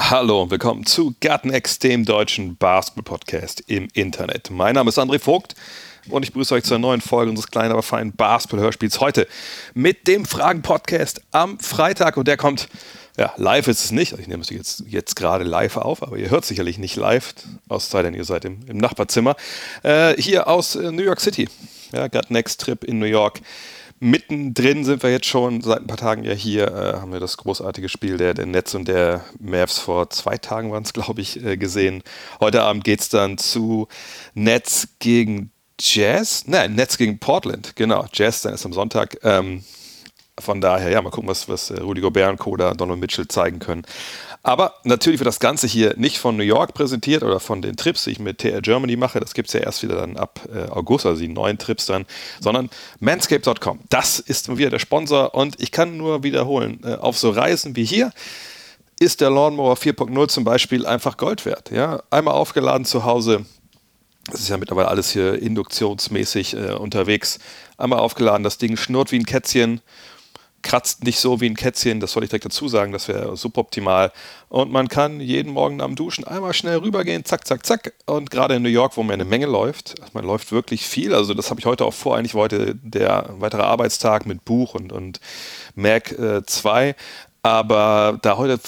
Hallo und willkommen zu Gartenex, dem deutschen Basketball-Podcast im Internet. Mein Name ist André Vogt und ich begrüße euch zur neuen Folge unseres kleinen, aber feinen Basketball-Hörspiels heute mit dem Fragen-Podcast am Freitag und der kommt, ja, live ist es nicht, ich nehme es jetzt, jetzt gerade live auf, aber ihr hört sicherlich nicht live, aus sei denn ihr seid im, im Nachbarzimmer, äh, hier aus äh, New York City. Ja, Gartenex-Trip in New York. Mittendrin sind wir jetzt schon seit ein paar Tagen ja hier, äh, haben wir das großartige Spiel der, der Nets und der Mavs vor zwei Tagen waren es, glaube ich, äh, gesehen. Heute Abend geht es dann zu Nets gegen Jazz. Nein, Nets gegen Portland, genau. Jazz dann ist am Sonntag. Ähm, von daher, ja, mal gucken, was, was äh, Rudy Gobert und Koda, Donald Mitchell zeigen können. Aber natürlich wird das Ganze hier nicht von New York präsentiert oder von den Trips, die ich mit TR Germany mache. Das gibt es ja erst wieder dann ab äh, August, also die neuen Trips dann, sondern manscape.com. Das ist wieder der Sponsor und ich kann nur wiederholen, äh, auf so Reisen wie hier ist der Lawnmower 4.0 zum Beispiel einfach Gold wert. Ja? Einmal aufgeladen zu Hause, das ist ja mittlerweile alles hier induktionsmäßig äh, unterwegs. Einmal aufgeladen, das Ding schnurrt wie ein Kätzchen, kratzt nicht so wie ein Kätzchen, das soll ich direkt dazu sagen, das wäre suboptimal. Und man kann jeden Morgen am Duschen einmal schnell rübergehen, zack, zack, zack. Und gerade in New York, wo man eine Menge läuft, also man läuft wirklich viel, also das habe ich heute auch vor, eigentlich heute der weitere Arbeitstag mit Buch und, und Mac äh, 2. Aber da heute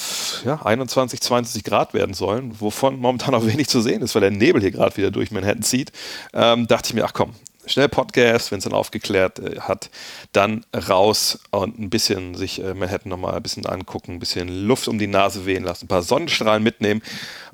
ja, 21, 22 Grad werden sollen, wovon momentan auch wenig zu sehen ist, weil der Nebel hier gerade wieder durch Manhattan zieht, ähm, dachte ich mir, ach komm, schnell Podcast, wenn es dann aufgeklärt äh, hat, dann raus und ein bisschen sich äh, Manhattan nochmal ein bisschen angucken, ein bisschen Luft um die Nase wehen lassen, ein paar Sonnenstrahlen mitnehmen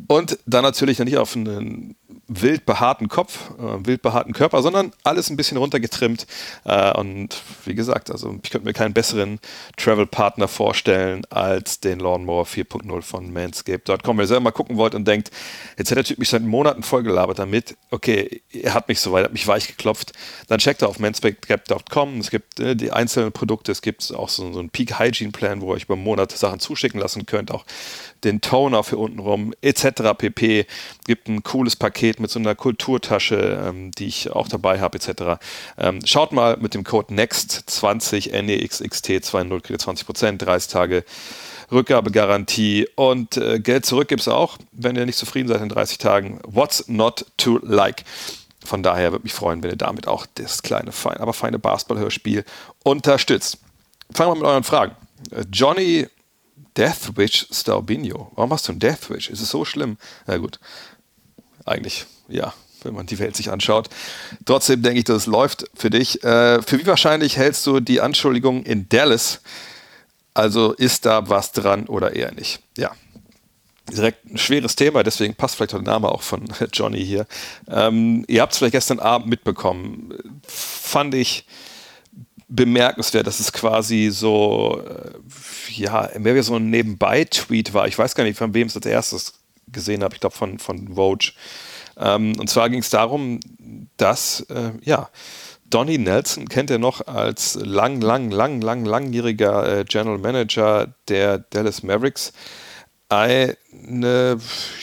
und dann natürlich nicht auf einen wild behaarten Kopf, äh, wild behaarten Körper, sondern alles ein bisschen runtergetrimmt. Äh, und wie gesagt, also ich könnte mir keinen besseren Travel-Partner vorstellen als den Lawnmower 4.0 von Manscaped.com. Wenn ihr selber mal gucken wollt und denkt, jetzt hat der Typ mich seit Monaten vollgelabert damit, okay, er hat mich soweit, hat mich weich geklopft, dann checkt er auf manscaped.com. Es gibt äh, die einzelnen Produkte, es gibt auch so, so einen Peak Hygiene Plan, wo ihr euch über einen Monat Sachen zuschicken lassen könnt, auch den Toner für unten rum, etc. pp. Gibt ein cooles Paket mit so einer Kulturtasche, ähm, die ich auch dabei habe, etc. Ähm, schaut mal mit dem Code NEXT20 NEXXT20 kriegt ihr 20%, 30 Tage Rückgabegarantie und äh, Geld zurück gibt es auch, wenn ihr nicht zufrieden seid in 30 Tagen. What's not to like? Von daher würde mich freuen, wenn ihr damit auch das kleine, fein, aber feine Basketball-Hörspiel unterstützt. Fangen wir mit euren Fragen. Äh, Johnny Deathwish Staubinho. Warum hast du ein Deathwish? Ist es so schlimm? Na gut, eigentlich, ja, wenn man die Welt sich anschaut. Trotzdem denke ich, dass es läuft für dich. Äh, für wie wahrscheinlich hältst du die Anschuldigung in Dallas? Also ist da was dran oder eher nicht? Ja, direkt ein schweres Thema, deswegen passt vielleicht der Name auch von Johnny hier. Ähm, ihr habt es vielleicht gestern Abend mitbekommen. Fand ich bemerkenswert, dass es quasi so, äh, ja, mehr wie so ein Nebenbei-Tweet war. Ich weiß gar nicht, von wem es als erstes gesehen habe. Ich glaube, von, von Vogue. Ähm, und zwar ging es darum, dass, äh, ja, Donnie Nelson kennt er noch als lang, lang, lang, lang, langjähriger äh, General Manager der Dallas Mavericks eine,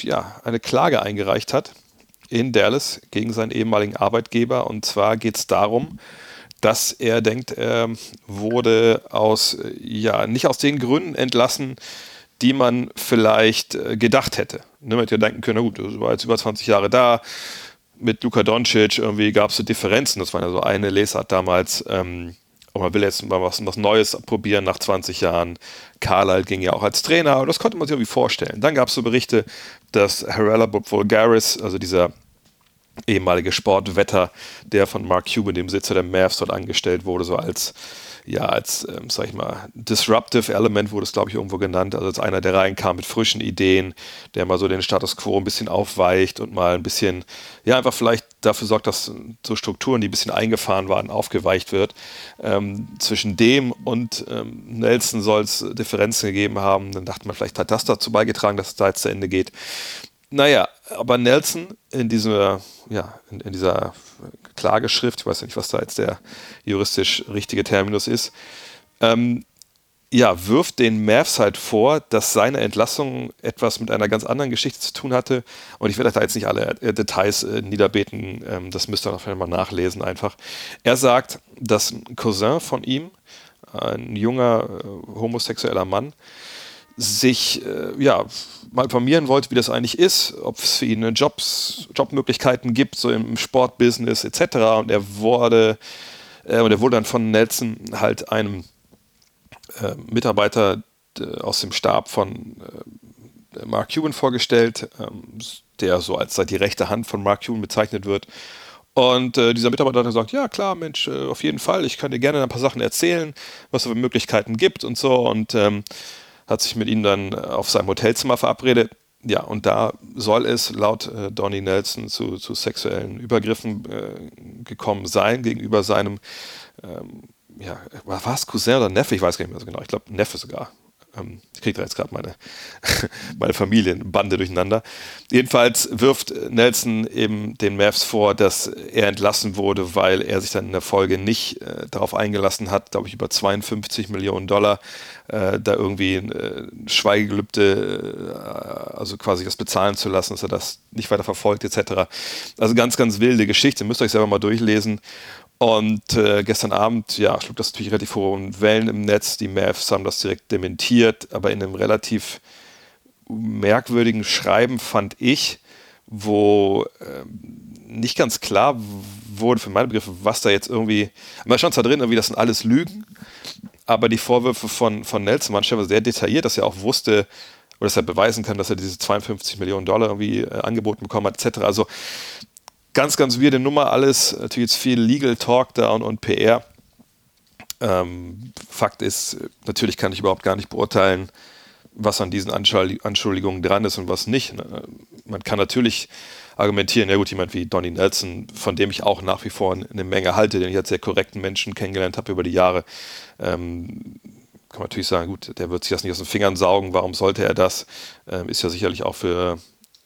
ja, eine Klage eingereicht hat in Dallas gegen seinen ehemaligen Arbeitgeber. Und zwar geht es darum, dass er denkt, er wurde aus, ja, nicht aus den Gründen entlassen, die man vielleicht äh, gedacht hätte. Ne, man hätte ja denken können, na gut, das war jetzt über 20 Jahre da, mit Luka Doncic irgendwie gab es so Differenzen. Das war ja so eine Lesart damals. Ähm, man will jetzt mal was, was Neues probieren nach 20 Jahren. Carlisle ging ja auch als Trainer, und das konnte man sich irgendwie vorstellen. Dann gab es so Berichte, dass Harala Vulgaris, also dieser ehemalige Sportwetter, der von Mark Cuban, dem Besitzer der Mavs, dort angestellt wurde, so als ja, als, ähm, sag ich mal, Disruptive Element wurde es, glaube ich, irgendwo genannt. Also als einer, der reinkam mit frischen Ideen, der mal so den Status quo ein bisschen aufweicht und mal ein bisschen, ja, einfach vielleicht dafür sorgt, dass so Strukturen, die ein bisschen eingefahren waren, aufgeweicht wird. Ähm, zwischen dem und ähm, Nelson soll es Differenzen gegeben haben. Dann dachte man, vielleicht hat das dazu beigetragen, dass es da jetzt zu Ende geht. Naja, aber Nelson in dieser, ja, in, in, dieser Klageschrift, ich weiß nicht, was da jetzt der juristisch richtige Terminus ist, ähm, ja, wirft den Mavs halt vor, dass seine Entlassung etwas mit einer ganz anderen Geschichte zu tun hatte. Und ich werde da jetzt nicht alle äh, Details äh, niederbeten, ähm, das müsst ihr noch mal nachlesen einfach. Er sagt, dass ein Cousin von ihm, ein junger äh, homosexueller Mann, sich äh, ja, mal informieren wollte, wie das eigentlich ist, ob es für ihn Jobs, Jobmöglichkeiten gibt, so im Sportbusiness etc. Und er wurde, äh, und er wurde dann von Nelson halt einem äh, Mitarbeiter aus dem Stab von äh, Mark Cuban vorgestellt, ähm, der so als die rechte Hand von Mark Cuban bezeichnet wird. Und äh, dieser Mitarbeiter hat gesagt, ja klar, Mensch, äh, auf jeden Fall, ich kann dir gerne ein paar Sachen erzählen, was es für Möglichkeiten gibt und so. Und ähm, hat sich mit ihm dann auf seinem Hotelzimmer verabredet. Ja, und da soll es laut äh, Donnie Nelson zu, zu sexuellen Übergriffen äh, gekommen sein gegenüber seinem ähm, ja, war es Cousin oder Neffe? Ich weiß gar nicht mehr so genau. Ich glaube, Neffe sogar. Ähm, ich kriege da jetzt gerade meine, meine Familienbande durcheinander. Jedenfalls wirft Nelson eben den Mavs vor, dass er entlassen wurde, weil er sich dann in der Folge nicht äh, darauf eingelassen hat, glaube ich, über 52 Millionen Dollar äh, da irgendwie äh, Schweigegelübde, äh, also quasi das bezahlen zu lassen, dass er das nicht weiter verfolgt, etc. Also ganz, ganz wilde Geschichte. Müsst ihr euch selber mal durchlesen. Und äh, gestern Abend, ja, schlug das natürlich relativ hohe Wellen im Netz. Die Mavs haben das direkt dementiert, aber in einem relativ merkwürdigen Schreiben fand ich, wo äh, nicht ganz klar wurde für meine Begriffe, was da jetzt irgendwie. Man stand zwar drin, irgendwie, das sind alles Lügen, aber die Vorwürfe von, von Nelson waren sehr detailliert, dass er auch wusste, oder dass er beweisen kann, dass er diese 52 Millionen Dollar irgendwie äh, angeboten bekommen hat, etc. Also ganz, ganz weirde Nummer alles. Natürlich jetzt viel Legal Talk da und, und PR. Ähm, Fakt ist, natürlich kann ich überhaupt gar nicht beurteilen, was an diesen Anschuldigungen dran ist und was nicht. Ne? Man kann natürlich argumentieren, ja gut, jemand wie Donny Nelson, von dem ich auch nach wie vor eine Menge halte, den ich als sehr korrekten Menschen kennengelernt habe über die Jahre, ähm, kann man natürlich sagen, gut, der wird sich das nicht aus den Fingern saugen, warum sollte er das? Ähm, ist ja sicherlich auch für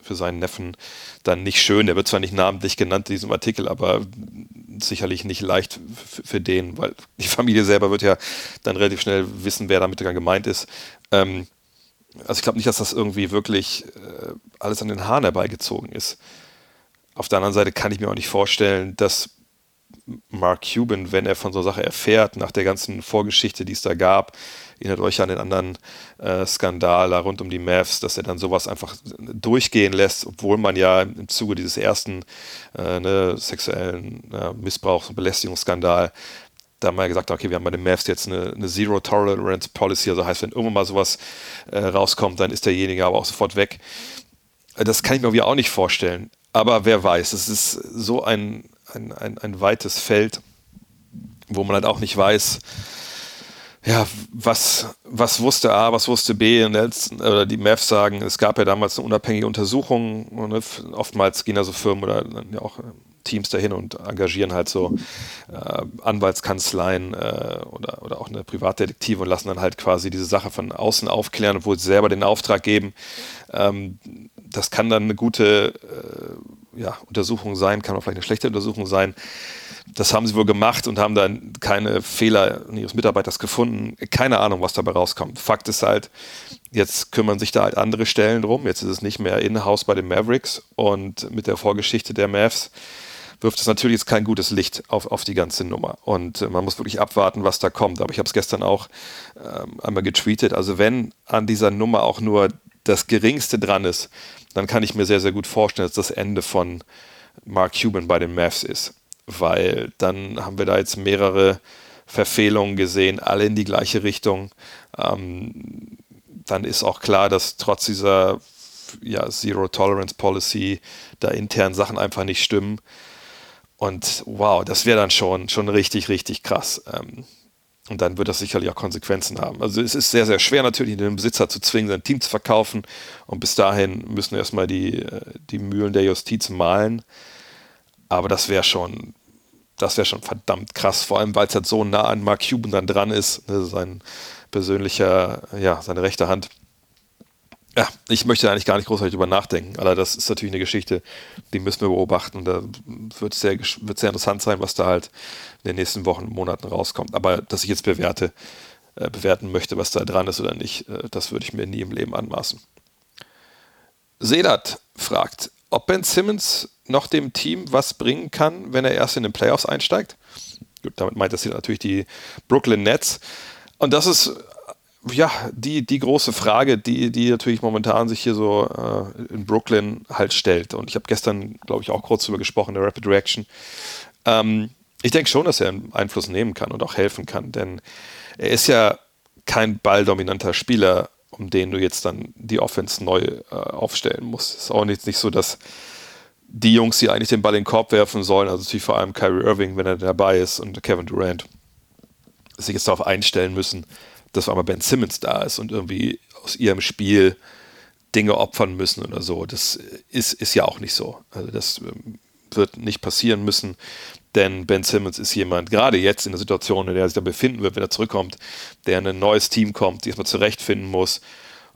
für seinen Neffen dann nicht schön. Der wird zwar nicht namentlich genannt in diesem Artikel, aber sicherlich nicht leicht für den, weil die Familie selber wird ja dann relativ schnell wissen, wer damit gemeint ist. Ähm, also ich glaube nicht, dass das irgendwie wirklich äh, alles an den Haaren herbeigezogen ist. Auf der anderen Seite kann ich mir auch nicht vorstellen, dass Mark Cuban, wenn er von so einer Sache erfährt, nach der ganzen Vorgeschichte, die es da gab, erinnert euch an den anderen äh, Skandal da rund um die Mavs, dass er dann sowas einfach durchgehen lässt, obwohl man ja im Zuge dieses ersten äh, ne, sexuellen äh, Missbrauchs- und Belästigungsskandal da mal gesagt hat, okay, wir haben bei den Mavs jetzt eine, eine Zero Tolerance Policy, also heißt, wenn irgendwann mal sowas äh, rauskommt, dann ist derjenige aber auch sofort weg. Das kann ich mir auch nicht vorstellen. Aber wer weiß, es ist so ein, ein, ein, ein weites Feld, wo man halt auch nicht weiß, ja, was, was wusste A, was wusste B? Und jetzt, oder die Mavs sagen, es gab ja damals eine unabhängige Untersuchung. Ne, oftmals gehen da so Firmen oder ja auch Teams dahin und engagieren halt so äh, Anwaltskanzleien äh, oder, oder auch eine Privatdetektive und lassen dann halt quasi diese Sache von außen aufklären, obwohl sie selber den Auftrag geben. Ähm, das kann dann eine gute äh, ja, Untersuchung sein, kann auch vielleicht eine schlechte Untersuchung sein. Das haben sie wohl gemacht und haben dann keine Fehler ihres Mitarbeiters gefunden. Keine Ahnung, was dabei rauskommt. Fakt ist halt, jetzt kümmern sich da halt andere Stellen drum. Jetzt ist es nicht mehr in-house bei den Mavericks und mit der Vorgeschichte der Mavs wirft es natürlich jetzt kein gutes Licht auf, auf die ganze Nummer. Und äh, man muss wirklich abwarten, was da kommt. Aber ich habe es gestern auch ähm, einmal getweetet. Also wenn an dieser Nummer auch nur das Geringste dran ist, dann kann ich mir sehr, sehr gut vorstellen, dass das Ende von Mark Cuban bei den Mavs ist weil dann haben wir da jetzt mehrere Verfehlungen gesehen, alle in die gleiche Richtung. Ähm, dann ist auch klar, dass trotz dieser ja, Zero Tolerance Policy da intern Sachen einfach nicht stimmen. Und wow, das wäre dann schon, schon richtig, richtig krass. Ähm, und dann wird das sicherlich auch Konsequenzen haben. Also es ist sehr, sehr schwer natürlich, den Besitzer zu zwingen, sein Team zu verkaufen. Und bis dahin müssen erstmal die, äh, die Mühlen der Justiz malen. Aber das wäre schon, das wäre schon verdammt krass, vor allem weil es halt so nah an Mark Cuban dann dran ist, ne, sein persönlicher, ja, seine rechte Hand. ja, ich möchte eigentlich gar nicht großartig drüber nachdenken, aber das ist natürlich eine Geschichte, die müssen wir beobachten. Da wird es sehr, wird sehr interessant sein, was da halt in den nächsten Wochen Monaten rauskommt. Aber dass ich jetzt bewerte, äh, bewerten möchte, was da dran ist oder nicht, äh, das würde ich mir nie im Leben anmaßen. Sedat fragt, ob Ben Simmons noch dem Team was bringen kann, wenn er erst in den Playoffs einsteigt. Gut, damit meint das hier natürlich die Brooklyn Nets. Und das ist ja, die, die große Frage, die, die natürlich momentan sich hier so äh, in Brooklyn halt stellt. Und ich habe gestern, glaube ich, auch kurz darüber gesprochen, der Rapid Reaction. Ähm, ich denke schon, dass er einen Einfluss nehmen kann und auch helfen kann, denn er ist ja kein balldominanter Spieler, um den du jetzt dann die Offense neu äh, aufstellen musst. Es ist auch nicht, nicht so, dass die Jungs, die eigentlich den Ball in den Korb werfen sollen, also natürlich vor allem Kyrie Irving, wenn er dabei ist, und Kevin Durant, sich jetzt darauf einstellen müssen, dass einmal Ben Simmons da ist und irgendwie aus ihrem Spiel Dinge opfern müssen oder so. Das ist, ist ja auch nicht so. Also das ähm, wird nicht passieren müssen, denn Ben Simmons ist jemand, gerade jetzt in der Situation, in der er sich da befinden wird, wenn er zurückkommt, der in ein neues Team kommt, die erstmal zurechtfinden muss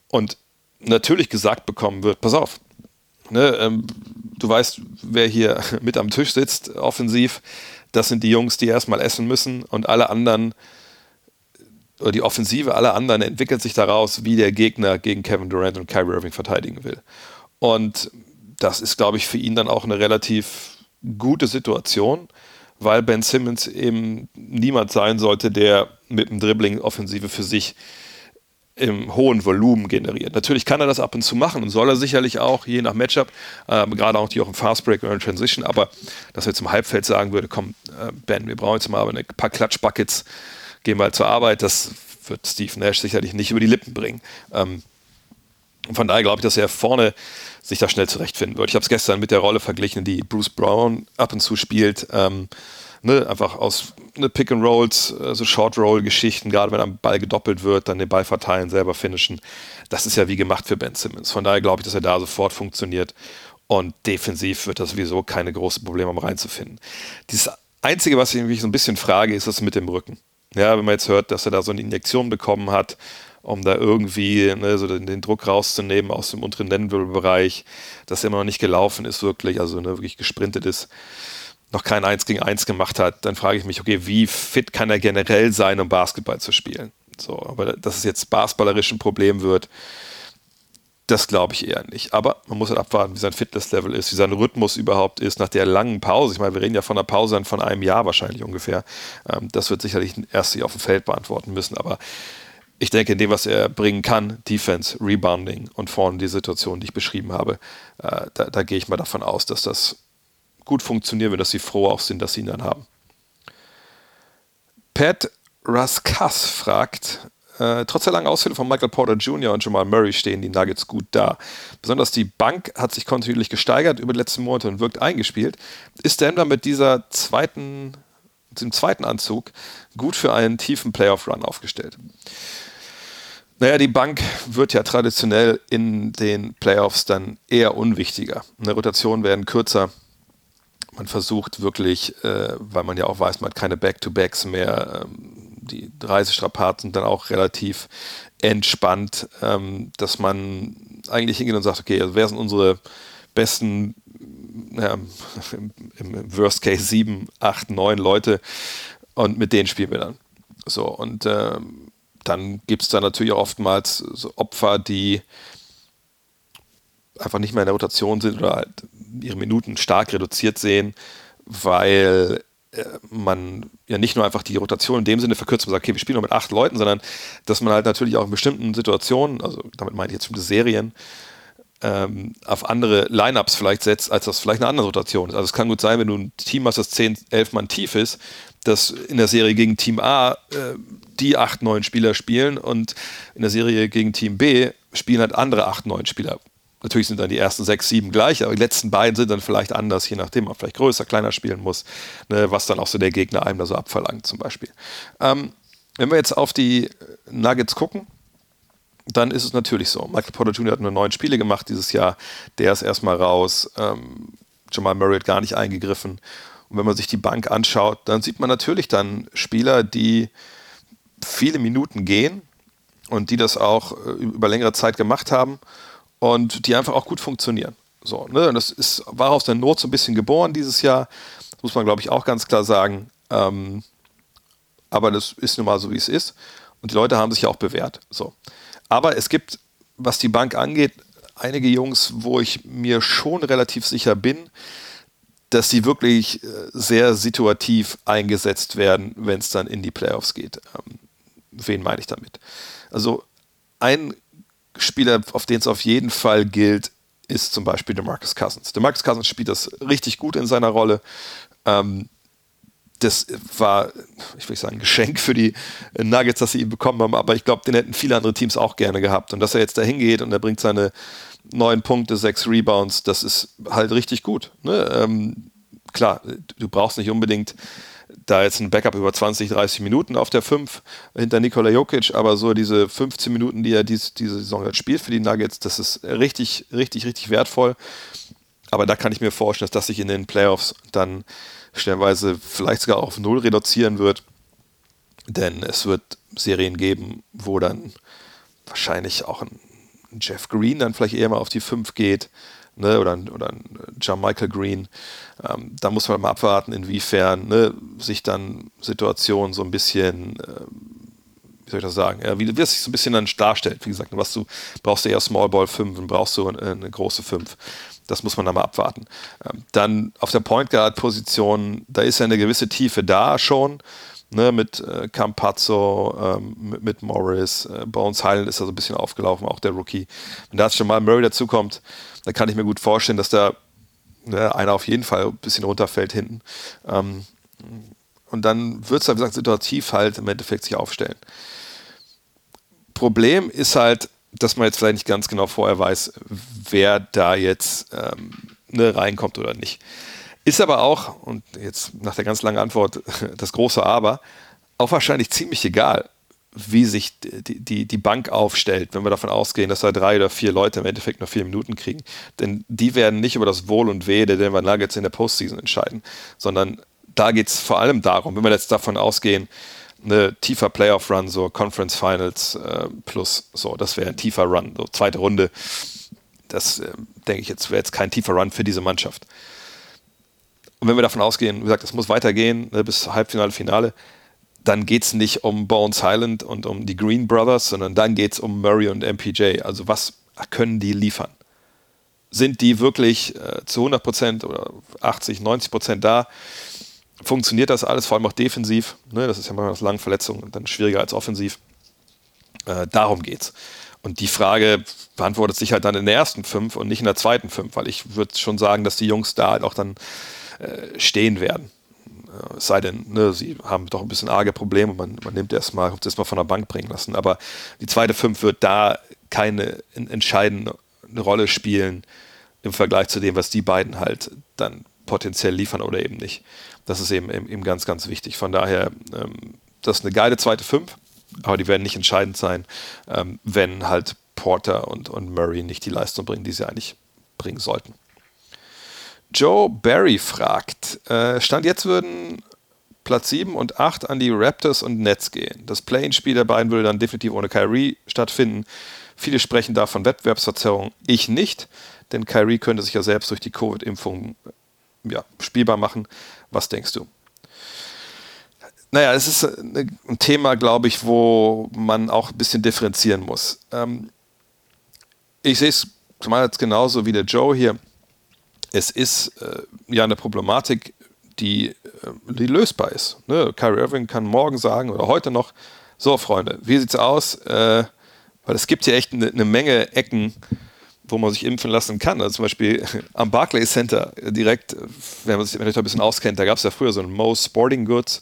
und natürlich gesagt bekommen wird, pass auf, ne, ähm, du weißt, wer hier mit am Tisch sitzt, offensiv, das sind die Jungs, die erstmal essen müssen und alle anderen oder die Offensive aller anderen entwickelt sich daraus, wie der Gegner gegen Kevin Durant und Kyrie Irving verteidigen will. Und das ist, glaube ich, für ihn dann auch eine relativ gute Situation, weil Ben Simmons eben niemand sein sollte, der mit dem Dribbling Offensive für sich im hohen Volumen generiert. Natürlich kann er das ab und zu machen und soll er sicherlich auch, je nach Matchup, äh, gerade auch die auch im Fastbreak oder in Transition, aber dass er zum Halbfeld sagen würde, komm, äh, Ben, wir brauchen jetzt mal ein paar Klatschbuckets, geh mal zur Arbeit, das wird Steve Nash sicherlich nicht über die Lippen bringen. Ähm, von daher glaube ich, dass er vorne sich da schnell zurechtfinden wird. Ich habe es gestern mit der Rolle verglichen, die Bruce Brown ab und zu spielt. Ähm, ne, einfach aus ne, Pick and Rolls, so Short Roll Geschichten, gerade wenn am Ball gedoppelt wird, dann den Ball verteilen, selber finishen. Das ist ja wie gemacht für Ben Simmons. Von daher glaube ich, dass er da sofort funktioniert. Und defensiv wird das sowieso keine großen Probleme haben reinzufinden. Das Einzige, was ich mich so ein bisschen frage, ist das mit dem Rücken. Ja, wenn man jetzt hört, dass er da so eine Injektion bekommen hat, um da irgendwie ne, so den, den, Druck rauszunehmen aus dem unteren Lendenwirbelbereich, dass er immer noch nicht gelaufen ist, wirklich, also ne, wirklich gesprintet ist, noch kein 1 gegen 1 gemacht hat, dann frage ich mich, okay, wie fit kann er generell sein, um Basketball zu spielen? So, aber dass es jetzt basketballerisch ein Problem wird, das glaube ich eher nicht. Aber man muss halt abwarten, wie sein Fitnesslevel ist, wie sein Rhythmus überhaupt ist nach der langen Pause. Ich meine, wir reden ja von einer Pause von einem Jahr wahrscheinlich ungefähr. Ähm, das wird sicherlich erst sich auf dem Feld beantworten müssen. Aber ich denke, in dem, was er bringen kann, Defense, Rebounding und vorne die Situation, die ich beschrieben habe, äh, da, da gehe ich mal davon aus, dass das gut funktioniert wird, dass sie froh auch sind, dass sie ihn dann haben. Pat Raskas fragt, äh, trotz der langen Ausfälle von Michael Porter Jr. und Jamal Murray stehen die Nuggets gut da. Besonders die Bank hat sich kontinuierlich gesteigert über die letzten Monate und wirkt eingespielt. Ist Denver mit dieser zweiten, dem zweiten Anzug gut für einen tiefen Playoff-Run aufgestellt? Naja, die Bank wird ja traditionell in den Playoffs dann eher unwichtiger. Eine Rotation werden kürzer. Man versucht wirklich, äh, weil man ja auch weiß, man hat keine Back-to-Backs mehr, ähm, die Reisestrapazen dann auch relativ entspannt, ähm, dass man eigentlich hingeht und sagt, okay, also wer sind unsere besten, ja, im, im, Worst Case sieben, acht, neun Leute und mit denen spielen wir dann. So, und ähm, dann gibt es da natürlich auch oftmals so Opfer, die einfach nicht mehr in der Rotation sind oder halt ihre Minuten stark reduziert sehen, weil äh, man ja nicht nur einfach die Rotation in dem Sinne verkürzt und sagt, okay, wir spielen nur mit acht Leuten, sondern dass man halt natürlich auch in bestimmten Situationen, also damit meine ich jetzt bestimmte Serien, ähm, auf andere Lineups vielleicht setzt, als das vielleicht eine andere Rotation ist. Also es kann gut sein, wenn du ein Team hast, das 10, 11 Mann tief ist, dass in der Serie gegen Team A äh, die acht, neun Spieler spielen und in der Serie gegen Team B spielen halt andere acht, neun Spieler. Natürlich sind dann die ersten sechs, sieben gleich, aber die letzten beiden sind dann vielleicht anders, je nachdem, ob man vielleicht größer, kleiner spielen muss, ne, was dann auch so der Gegner einem da so abverlangt zum Beispiel. Ähm, wenn wir jetzt auf die Nuggets gucken, dann ist es natürlich so. Michael Porter Jr. hat nur neun Spiele gemacht dieses Jahr, der ist erstmal raus. Ähm, Jamal Murray hat gar nicht eingegriffen. Und wenn man sich die Bank anschaut, dann sieht man natürlich dann Spieler, die viele Minuten gehen und die das auch äh, über längere Zeit gemacht haben und die einfach auch gut funktionieren. So, ne? Das ist, war aus der Not so ein bisschen geboren dieses Jahr. Das muss man, glaube ich, auch ganz klar sagen. Ähm, aber das ist nun mal so, wie es ist. Und die Leute haben sich ja auch bewährt. So. Aber es gibt, was die Bank angeht, einige Jungs, wo ich mir schon relativ sicher bin, dass sie wirklich äh, sehr situativ eingesetzt werden, wenn es dann in die Playoffs geht. Ähm, wen meine ich damit? Also ein Spieler, auf den es auf jeden Fall gilt, ist zum Beispiel DeMarcus Cousins. DeMarcus Cousins spielt das richtig gut in seiner Rolle. Ähm, das war, ich will sagen, ein Geschenk für die Nuggets, dass sie ihn bekommen haben, aber ich glaube, den hätten viele andere Teams auch gerne gehabt. Und dass er jetzt da hingeht und er bringt seine neun Punkte, sechs Rebounds, das ist halt richtig gut. Ne? Ähm, klar, du brauchst nicht unbedingt da jetzt ein Backup über 20, 30 Minuten auf der 5 hinter Nikola Jokic, aber so diese 15 Minuten, die er dies, diese Saison jetzt spielt für die Nuggets, das ist richtig, richtig, richtig wertvoll. Aber da kann ich mir vorstellen, dass das sich in den Playoffs dann stellenweise vielleicht sogar auf Null reduzieren wird. Denn es wird Serien geben, wo dann wahrscheinlich auch ein Jeff Green dann vielleicht eher mal auf die 5 geht ne, oder, oder ein Michael Green. Ähm, da muss man mal abwarten, inwiefern ne, sich dann Situationen so ein bisschen, äh, wie soll ich das sagen, ja, wie, wie es sich so ein bisschen dann darstellt. Wie gesagt, was du brauchst du eher Small Ball 5 und brauchst du eine, eine große 5. Das muss man dann mal abwarten. Ähm, dann auf der Point Guard Position, da ist ja eine gewisse Tiefe da schon ne, mit äh, Campazzo, ähm, mit, mit, Morris, äh, Bones Highland ist da so ein bisschen aufgelaufen, auch der Rookie. Wenn da jetzt schon mal Murray dazukommt, dann kann ich mir gut vorstellen, dass da ne, einer auf jeden Fall ein bisschen runterfällt hinten. Ähm, und dann wird es, wie gesagt, situativ halt im Endeffekt sich aufstellen. Problem ist halt, dass man jetzt vielleicht nicht ganz genau vorher weiß, wer da jetzt ähm, ne, reinkommt oder nicht. Ist aber auch, und jetzt nach der ganz langen Antwort das große Aber, auch wahrscheinlich ziemlich egal, wie sich die, die, die Bank aufstellt, wenn wir davon ausgehen, dass da drei oder vier Leute im Endeffekt nur vier Minuten kriegen. Denn die werden nicht über das Wohl und Weh der Denver Nuggets in der Postseason entscheiden, sondern da geht es vor allem darum, wenn wir jetzt davon ausgehen, eine tiefer Playoff-Run, so Conference Finals äh, plus, so, das wäre ein tiefer Run, so zweite Runde. Das äh, denke ich jetzt, wäre jetzt kein tiefer Run für diese Mannschaft. Und wenn wir davon ausgehen, wie gesagt, es muss weitergehen ne, bis Halbfinale, Finale, dann geht es nicht um Bones Highland und um die Green Brothers, sondern dann geht es um Murray und MPJ. Also was können die liefern? Sind die wirklich äh, zu 100% oder 80, 90% da? Funktioniert das alles, vor allem auch defensiv? Ne, das ist ja manchmal aus langen Verletzungen dann schwieriger als offensiv. Äh, darum geht's. Und die Frage beantwortet sich halt dann in der ersten fünf und nicht in der zweiten fünf, weil ich würde schon sagen, dass die Jungs da halt auch dann äh, stehen werden. Es sei denn, ne, sie haben doch ein bisschen arge Probleme, man, man nimmt erstmal, das mal von der Bank bringen lassen. Aber die zweite Fünf wird da keine entscheidende Rolle spielen im Vergleich zu dem, was die beiden halt dann potenziell liefern oder eben nicht. Das ist eben, eben ganz, ganz wichtig. Von daher, ähm, das ist eine geile zweite Fünf, aber die werden nicht entscheidend sein, ähm, wenn halt Porter und, und Murray nicht die Leistung bringen, die sie eigentlich bringen sollten. Joe Barry fragt, äh, Stand jetzt würden Platz 7 und 8 an die Raptors und Nets gehen. Das Play-in-Spiel der beiden würde dann definitiv ohne Kyrie stattfinden. Viele sprechen da von Wettbewerbsverzerrung. Ich nicht, denn Kyrie könnte sich ja selbst durch die Covid-Impfung ja, spielbar machen. Was denkst du? Naja, es ist ein Thema, glaube ich, wo man auch ein bisschen differenzieren muss. Ähm, ich sehe es zumal jetzt genauso wie der Joe hier es ist äh, ja eine Problematik, die, äh, die lösbar ist. Ne? Kyrie Irving kann morgen sagen oder heute noch, so Freunde, wie sieht's aus? Äh, weil es gibt ja echt eine, eine Menge Ecken, wo man sich impfen lassen kann. Also zum Beispiel am Barclays Center direkt, wenn man sich wenn ein bisschen auskennt, da gab es ja früher so ein Mo Sporting Goods.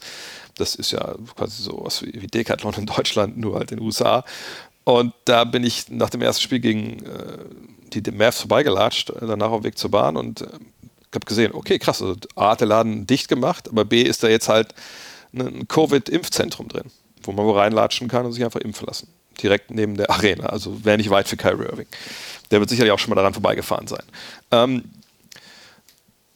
Das ist ja quasi so was wie Decathlon in Deutschland, nur halt in den USA. Und da bin ich nach dem ersten Spiel gegen äh, die, die Mavs vorbeigelatscht, äh, danach auf dem Weg zur Bahn und äh, habe gesehen, okay, krass, also A hat der Laden dicht gemacht, aber B ist da jetzt halt ein Covid-Impfzentrum drin, wo man wo reinlatschen kann und sich einfach impfen lassen. Direkt neben der Arena, also wäre nicht weit für Kyrie Irving. Der wird sicherlich auch schon mal daran vorbeigefahren sein. Ähm,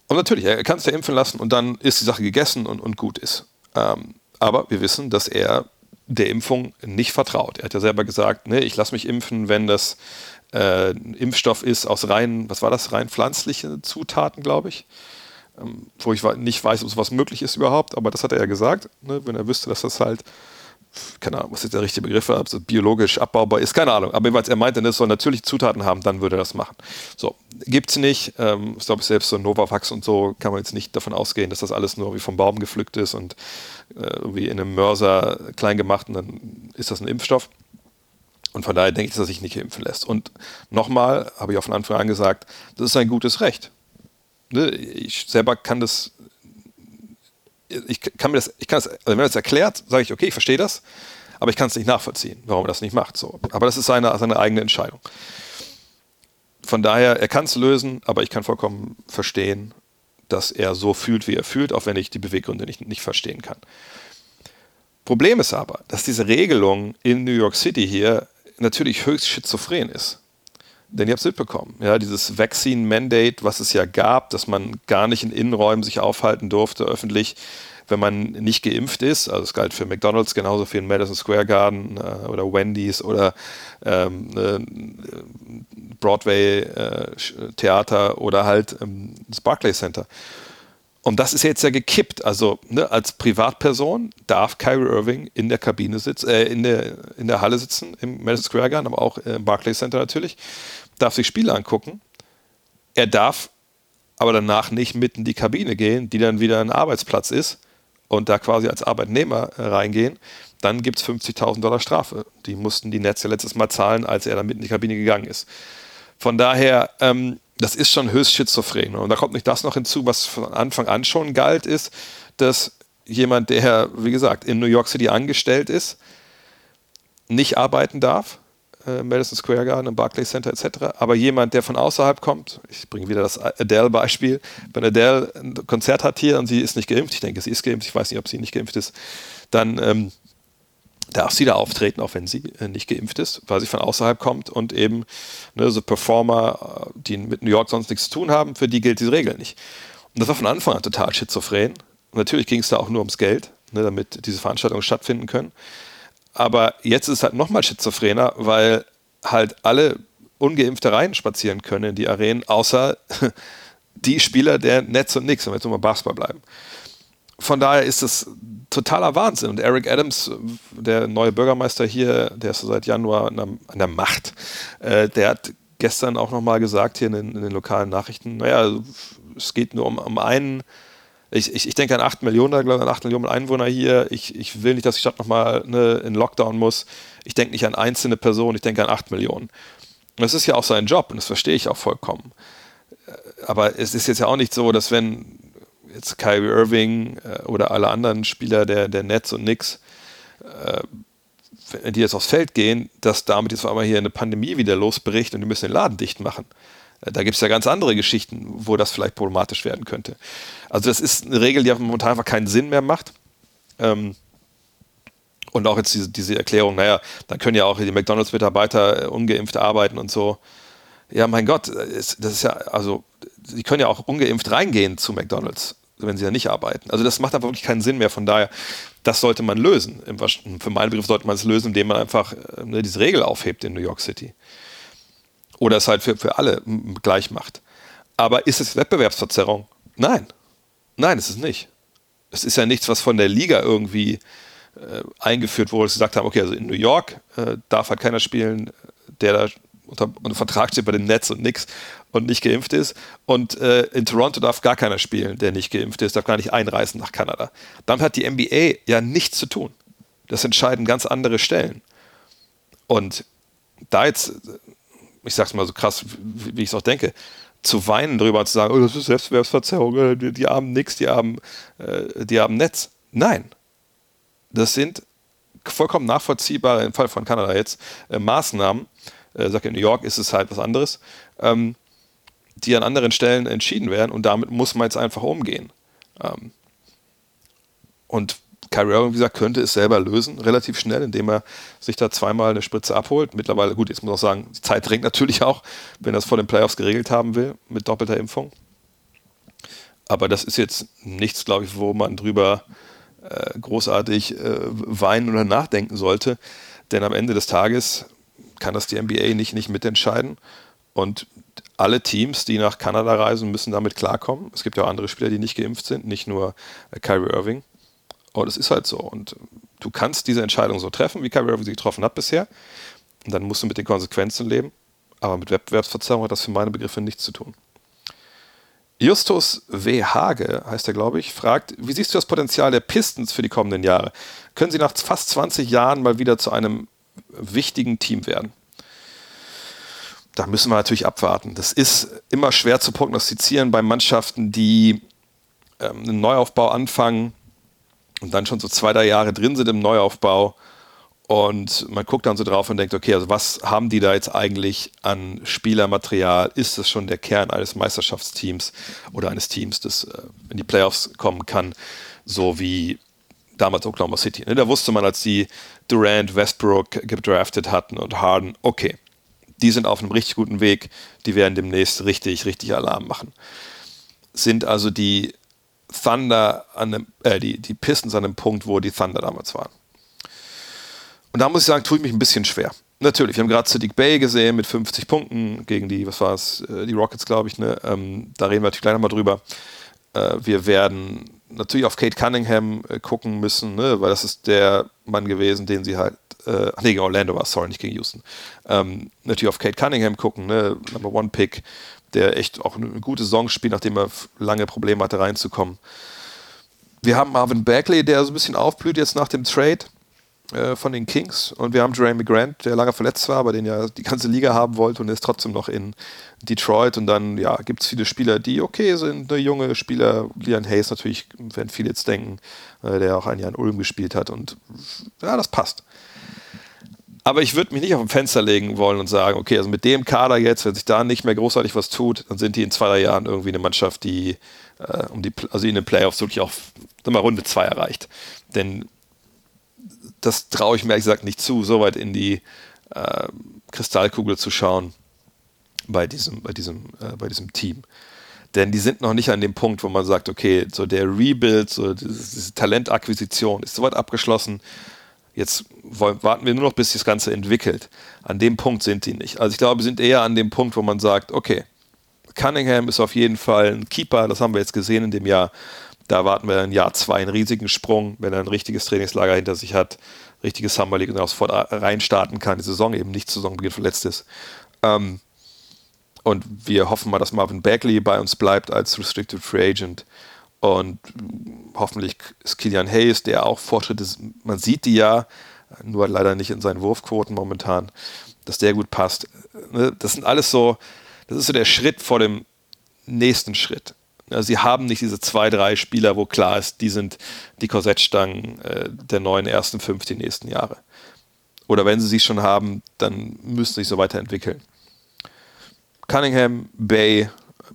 und natürlich, er kann es ja impfen lassen und dann ist die Sache gegessen und, und gut ist. Ähm, aber wir wissen, dass er der Impfung nicht vertraut. Er hat ja selber gesagt, ne, ich lasse mich impfen, wenn das äh, Impfstoff ist aus rein, was war das, rein pflanzlichen Zutaten, glaube ich. Ähm, wo ich nicht weiß, ob sowas möglich ist überhaupt, aber das hat er ja gesagt, ne, wenn er wüsste, dass das halt keine Ahnung, was jetzt der richtige Begriff ob es biologisch abbaubar ist, keine Ahnung. Aber jedenfalls, er meinte, es soll natürlich Zutaten haben, dann würde er das machen. So, gibt es nicht. Ähm, ich glaube, selbst so Novavax und so kann man jetzt nicht davon ausgehen, dass das alles nur wie vom Baum gepflückt ist und äh, irgendwie in einem Mörser klein gemacht und dann ist das ein Impfstoff. Und von daher denke ich, dass er sich nicht impfen lässt. Und nochmal, habe ich auch von Anfang an gesagt, das ist ein gutes Recht. Ne, ich selber kann das ich kann mir das, ich kann das, also wenn er das erklärt, sage ich, okay, ich verstehe das, aber ich kann es nicht nachvollziehen, warum er das nicht macht. So. Aber das ist seine, seine eigene Entscheidung. Von daher, er kann es lösen, aber ich kann vollkommen verstehen, dass er so fühlt, wie er fühlt, auch wenn ich die Beweggründe nicht, nicht verstehen kann. Problem ist aber, dass diese Regelung in New York City hier natürlich höchst schizophren ist. Denn ihr habt es mitbekommen, ja, dieses Vaccine Mandate, was es ja gab, dass man gar nicht in Innenräumen sich aufhalten durfte, öffentlich, wenn man nicht geimpft ist. Also es galt für McDonalds genauso für den Madison Square Garden äh, oder Wendy's oder ähm, äh, Broadway äh, Theater oder halt ähm, das Barclays Center. Und das ist jetzt ja gekippt. Also ne, als Privatperson darf Kyrie Irving in der Kabine sitzen, äh, in, der, in der Halle sitzen, im Madison Square Garden, aber auch im Barclays Center natürlich darf sich Spiele angucken. Er darf aber danach nicht mitten in die Kabine gehen, die dann wieder ein Arbeitsplatz ist und da quasi als Arbeitnehmer reingehen. Dann gibt es 50.000 Dollar Strafe. Die mussten die Netze letztes Mal zahlen, als er dann mitten in die Kabine gegangen ist. Von daher, ähm, das ist schon höchst schizophren. Und da kommt nicht das noch hinzu, was von Anfang an schon galt, ist, dass jemand, der, wie gesagt, in New York City angestellt ist, nicht arbeiten darf äh, Madison Square Garden, im Barclays Center etc. Aber jemand, der von außerhalb kommt, ich bringe wieder das Adele-Beispiel, wenn Adele ein Konzert hat hier und sie ist nicht geimpft, ich denke, sie ist geimpft, ich weiß nicht, ob sie nicht geimpft ist, dann ähm, darf sie da auftreten, auch wenn sie äh, nicht geimpft ist, weil sie von außerhalb kommt und eben ne, so Performer, äh, die mit New York sonst nichts zu tun haben, für die gilt diese Regel nicht. Und das war von Anfang an total schizophren. Und natürlich ging es da auch nur ums Geld, ne, damit diese Veranstaltungen stattfinden können. Aber jetzt ist es halt nochmal schizophrener, weil halt alle Ungeimpfte rein spazieren können in die Arenen, außer die Spieler der Netz und nix, wenn wir jetzt nochmal Basketball bleiben. Von daher ist es totaler Wahnsinn. Und Eric Adams, der neue Bürgermeister hier, der ist seit Januar an der, an der Macht, äh, der hat gestern auch nochmal gesagt hier in den, in den, lokalen Nachrichten, naja, es geht nur um, um einen ich, ich, ich denke an 8 Millionen, an 8 Millionen Einwohner hier. Ich, ich will nicht, dass die Stadt nochmal ne, in Lockdown muss. Ich denke nicht an einzelne Personen, ich denke an 8 Millionen. Das ist ja auch sein Job und das verstehe ich auch vollkommen. Aber es ist jetzt ja auch nicht so, dass wenn jetzt Kyrie Irving äh, oder alle anderen Spieler der, der Nets und Knicks, äh, die jetzt aufs Feld gehen, dass damit jetzt auf einmal hier eine Pandemie wieder losbricht und die müssen den Laden dicht machen. Da gibt es ja ganz andere Geschichten, wo das vielleicht problematisch werden könnte. Also das ist eine Regel, die momentan einfach keinen Sinn mehr macht. Ähm, und auch jetzt diese, diese, Erklärung, naja, dann können ja auch die McDonalds-Mitarbeiter äh, ungeimpft arbeiten und so. Ja, mein Gott, das ist ja, also, sie können ja auch ungeimpft reingehen zu McDonalds, wenn sie ja nicht arbeiten. Also das macht einfach wirklich keinen Sinn mehr. Von daher, das sollte man lösen. Für meinen Begriff sollte man es lösen, indem man einfach äh, ne, diese Regel aufhebt in New York City. Oder es halt für, für alle gleich macht. Aber ist es Wettbewerbsverzerrung? Nein. Nein, es ist nicht. Es ist ja nichts, was von der Liga irgendwie äh, eingeführt wurde, dass sie gesagt haben, okay, also in New York äh, darf halt keiner spielen, der da unter, unter Vertrag steht bei dem Netz und nix und nicht geimpft ist. Und äh, in Toronto darf gar keiner spielen, der nicht geimpft ist, darf gar nicht einreisen nach Kanada. Damit hat die NBA ja nichts zu tun. Das entscheiden ganz andere Stellen. Und da jetzt ich sag's mal so krass, wie, wie ich es auch denke, zu weinen drüber und zu sagen, oh, das ist Selbstbewerbsverzerrung, äh, die, die haben nichts, die haben, äh, die haben Netz. Nein. Das sind vollkommen nachvollziehbare, im Fall von Kanada jetzt, äh, Maßnahmen, äh, sag in New York ist es halt was anderes, ähm, die an anderen Stellen entschieden werden und damit muss man jetzt einfach umgehen. Ähm, und Kyrie Irving, wie gesagt, könnte es selber lösen, relativ schnell, indem er sich da zweimal eine Spritze abholt. Mittlerweile, gut, jetzt muss ich auch sagen, die Zeit drängt natürlich auch, wenn er es vor den Playoffs geregelt haben will, mit doppelter Impfung. Aber das ist jetzt nichts, glaube ich, wo man drüber äh, großartig äh, weinen oder nachdenken sollte. Denn am Ende des Tages, kann das die NBA nicht, nicht mitentscheiden. Und alle Teams, die nach Kanada reisen, müssen damit klarkommen. Es gibt ja auch andere Spieler, die nicht geimpft sind, nicht nur äh, Kyrie Irving. Und es ist halt so. Und du kannst diese Entscheidung so treffen, wie Kyrie sie getroffen hat bisher. Und dann musst du mit den Konsequenzen leben. Aber mit Wettbewerbsverzerrung hat das für meine Begriffe nichts zu tun. Justus W. Hage, heißt er, glaube ich, fragt, wie siehst du das Potenzial der Pistons für die kommenden Jahre? Können sie nach fast 20 Jahren mal wieder zu einem wichtigen Team werden? Da müssen wir natürlich abwarten. Das ist immer schwer zu prognostizieren bei Mannschaften, die ähm, einen Neuaufbau anfangen und dann schon so zwei, drei Jahre drin sind im Neuaufbau und man guckt dann so drauf und denkt, okay, also was haben die da jetzt eigentlich an Spielermaterial? Ist das schon der Kern eines Meisterschaftsteams oder eines Teams, das äh, in die Playoffs kommen kann, so wie damals Oklahoma City? Ne? Da wusste man, als die Durant, Westbrook gedraftet hatten und Harden, okay, die sind auf einem richtig guten Weg, die werden demnächst richtig, richtig Alarm machen. Sind also die Thunder an einem, äh, die, die Pistons an dem Punkt, wo die Thunder damals waren. Und da muss ich sagen, tue ich mich ein bisschen schwer. Natürlich, wir haben gerade Sadiq Bay gesehen mit 50 Punkten gegen die, was war es, äh, die Rockets, glaube ich. Ne? Ähm, da reden wir natürlich gleich nochmal drüber. Äh, wir werden natürlich auf Kate Cunningham äh, gucken müssen, ne? weil das ist der Mann gewesen, den sie halt, äh, nee, gegen Orlando war sorry, nicht gegen Houston. Ähm, natürlich auf Kate Cunningham gucken, ne? Number One Pick, der echt auch eine gute Saison spielt, nachdem er lange Probleme hatte reinzukommen. Wir haben Marvin Bagley, der so ein bisschen aufblüht jetzt nach dem Trade. Äh, von den Kings und wir haben Jeremy Grant, der lange verletzt war, aber den ja die ganze Liga haben wollte und ist trotzdem noch in Detroit und dann ja, gibt es viele Spieler, die okay sind, eine junge Spieler, Leon Hayes natürlich, werden viele jetzt denken, äh, der auch ein Jahr in Ulm gespielt hat und ja, das passt. Aber ich würde mich nicht auf dem Fenster legen wollen und sagen, okay, also mit dem Kader jetzt, wenn sich da nicht mehr großartig was tut, dann sind die in zwei, drei Jahren irgendwie eine Mannschaft, die äh, um die, also in den Playoffs wirklich auch mal Runde zwei erreicht. Denn das traue ich mir ehrlich gesagt nicht zu, so weit in die äh, Kristallkugel zu schauen bei diesem, bei, diesem, äh, bei diesem Team. Denn die sind noch nicht an dem Punkt, wo man sagt, okay, so der Rebuild, so diese, diese Talentakquisition ist soweit abgeschlossen. Jetzt wollen, warten wir nur noch, bis sich das Ganze entwickelt. An dem Punkt sind die nicht. Also ich glaube, wir sind eher an dem Punkt, wo man sagt, okay, Cunningham ist auf jeden Fall ein Keeper, das haben wir jetzt gesehen in dem Jahr. Da erwarten wir in Jahr zwei einen riesigen Sprung, wenn er ein richtiges Trainingslager hinter sich hat, richtiges Summer League und auch sofort reinstarten kann, die Saison eben nicht Saisonbeginn verletzt ist. Ähm, und wir hoffen mal, dass Marvin Bagley bei uns bleibt als Restricted Free Agent. Und hoffentlich ist Kilian Hayes, der auch Fortschritte, man sieht die ja, nur leider nicht in seinen Wurfquoten momentan, dass der gut passt. Ne, das sind alles so, das ist so der Schritt vor dem nächsten Schritt. Also sie haben nicht diese zwei, drei Spieler, wo klar ist, die sind die Korsettstangen äh, der neuen ersten fünf die nächsten Jahre. Oder wenn sie sie schon haben, dann müssen sie sich so weiterentwickeln. Cunningham, Bay,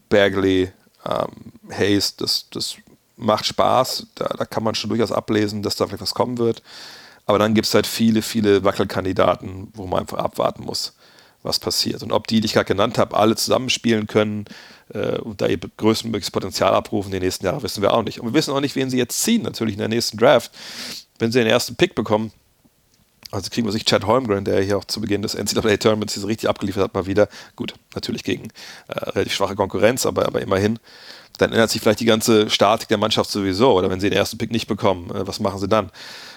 Bagley, ähm, Hayes, das, das macht Spaß. Da, da kann man schon durchaus ablesen, dass da vielleicht was kommen wird. Aber dann gibt es halt viele, viele Wackelkandidaten, wo man einfach abwarten muss, was passiert. Und ob die, die ich gerade genannt habe, alle zusammenspielen können, äh, und da ihr größtmögliches Potenzial abrufen die nächsten Jahre, wissen wir auch nicht. Und wir wissen auch nicht, wen sie jetzt ziehen, natürlich in der nächsten Draft. Wenn sie den ersten Pick bekommen, also kriegen wir sich Chad Holmgren, der hier auch zu Beginn des NCAA-Tournaments richtig abgeliefert hat, mal wieder. Gut, natürlich gegen äh, relativ schwache Konkurrenz, aber, aber immerhin. Dann ändert sich vielleicht die ganze Statik der Mannschaft sowieso. Oder wenn sie den ersten Pick nicht bekommen, äh, was machen sie dann?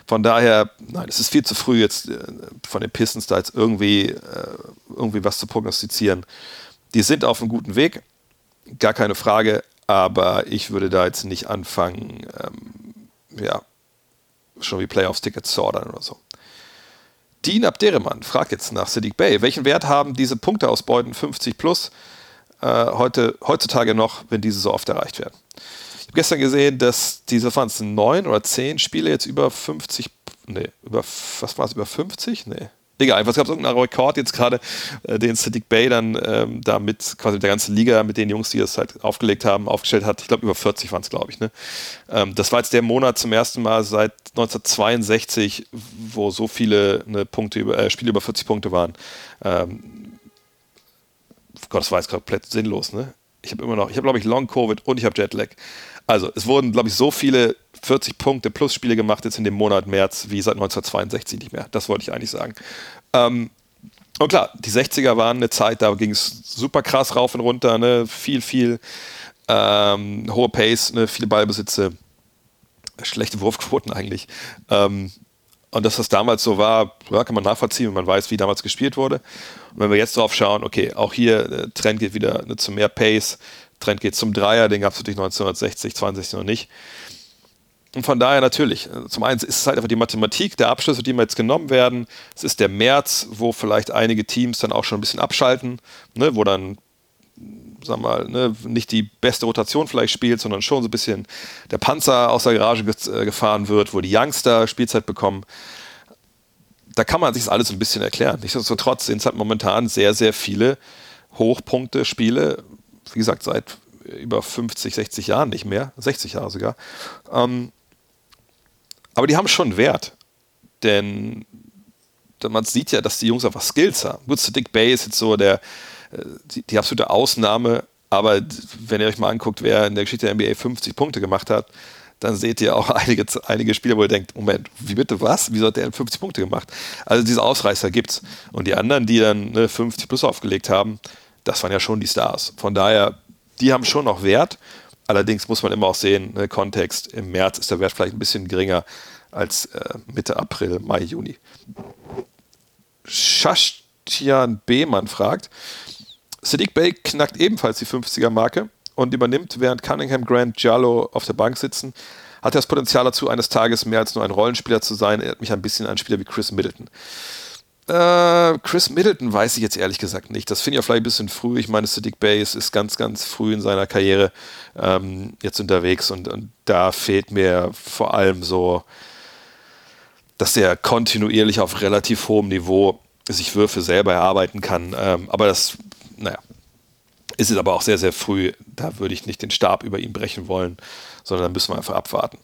Von daher, nein, es ist viel zu früh jetzt äh, von den Pistons da jetzt irgendwie, äh, irgendwie was zu prognostizieren. Die sind auf einem guten Weg gar keine Frage, aber ich würde da jetzt nicht anfangen, ähm, ja, schon wie Playoffs-Tickets zu ordern oder so. Dean Abderemann fragt jetzt nach Sadiq Bay. Welchen Wert haben diese Punkte aus Beuten 50 plus äh, heute, heutzutage noch, wenn diese so oft erreicht werden? Ich habe gestern gesehen, dass diese waren es neun oder zehn Spiele jetzt über 50, nee, über, was war es, über 50? Nee, Egal, einfach gab es irgendeinen Rekord jetzt gerade, äh, den Sadiq Bay dann ähm, da mit quasi mit der ganzen Liga, mit den Jungs, die das halt aufgelegt haben, aufgestellt hat. Ich glaube, über 40 waren es, glaube ich. Ne? Ähm, das war jetzt der Monat zum ersten Mal seit 1962, wo so viele ne, Punkte über, äh, Spiele über 40 Punkte waren. Ähm, Gott, das war jetzt komplett sinnlos. Ne? Ich habe immer noch, ich habe glaube ich Long Covid und ich habe Jetlag. Also es wurden glaube ich so viele 40 Punkte plus Spiele gemacht jetzt in dem Monat März wie seit 1962 nicht mehr. Das wollte ich eigentlich sagen. Ähm, Und klar, die 60er waren eine Zeit, da ging es super krass rauf und runter, ne? viel, viel ähm, hohe Pace, ne? viele Ballbesitze, schlechte Wurfquoten eigentlich. Ähm, und dass das damals so war, ja, kann man nachvollziehen, wenn man weiß, wie damals gespielt wurde. Und wenn wir jetzt drauf schauen, okay, auch hier, äh, Trend geht wieder ne, zu mehr Pace, Trend geht zum Dreier, den gab es natürlich 1960, 62 noch nicht. Und von daher natürlich, äh, zum einen ist es halt einfach die Mathematik der Abschlüsse, die mir jetzt genommen werden. Es ist der März, wo vielleicht einige Teams dann auch schon ein bisschen abschalten, ne, wo dann, sag mal, ne, nicht die beste Rotation vielleicht spielt, sondern schon so ein bisschen der Panzer aus der Garage äh, gefahren wird, wo die Youngster Spielzeit bekommen. Da kann man sich das alles ein bisschen erklären. Nichtsdestotrotz sind es halt momentan sehr, sehr viele Hochpunkte-Spiele, wie gesagt, seit über 50, 60 Jahren nicht mehr, 60 Jahre sogar. Ähm, aber die haben schon Wert. Denn man sieht ja, dass die Jungs einfach Skills haben. Gut, Dick Bay ist jetzt so der, die, die, absolute Ausnahme. Aber wenn ihr euch mal anguckt, wer in der Geschichte der NBA 50 Punkte gemacht hat, dann seht ihr auch einige, einige Spieler, wo ihr denkt, Moment, wie bitte was? Wieso hat der 50 Punkte gemacht? Also diese Ausreißer gibt's. Und die anderen, die dann ne, 50 plus aufgelegt haben, das waren ja schon die Stars. Von daher, die haben schon noch Wert. Allerdings muss man immer auch sehen, ne, Kontext, im März ist der Wert vielleicht ein bisschen geringer als äh, Mitte April, Mai, Juni. Shashtian Behmann fragt, Sadiq Bey knackt ebenfalls die 50er-Marke und übernimmt, während Cunningham, Grant, Giallo auf der Bank sitzen, hat er das Potenzial dazu, eines Tages mehr als nur ein Rollenspieler zu sein. Er erinnert mich ein bisschen an einen Spieler wie Chris Middleton. Äh, Chris Middleton weiß ich jetzt ehrlich gesagt nicht. Das finde ich auch vielleicht ein bisschen früh. Ich meine, Sadiq Bey ist ganz, ganz früh in seiner Karriere ähm, jetzt unterwegs und, und, da fehlt mir vor allem so, dass er kontinuierlich auf relativ hohem Niveau sich Würfe selber erarbeiten kann. Ähm, aber das, naja, ist es aber auch sehr, sehr früh. Da würde ich nicht den Stab über ihn brechen wollen, sondern da müssen wir einfach abwarten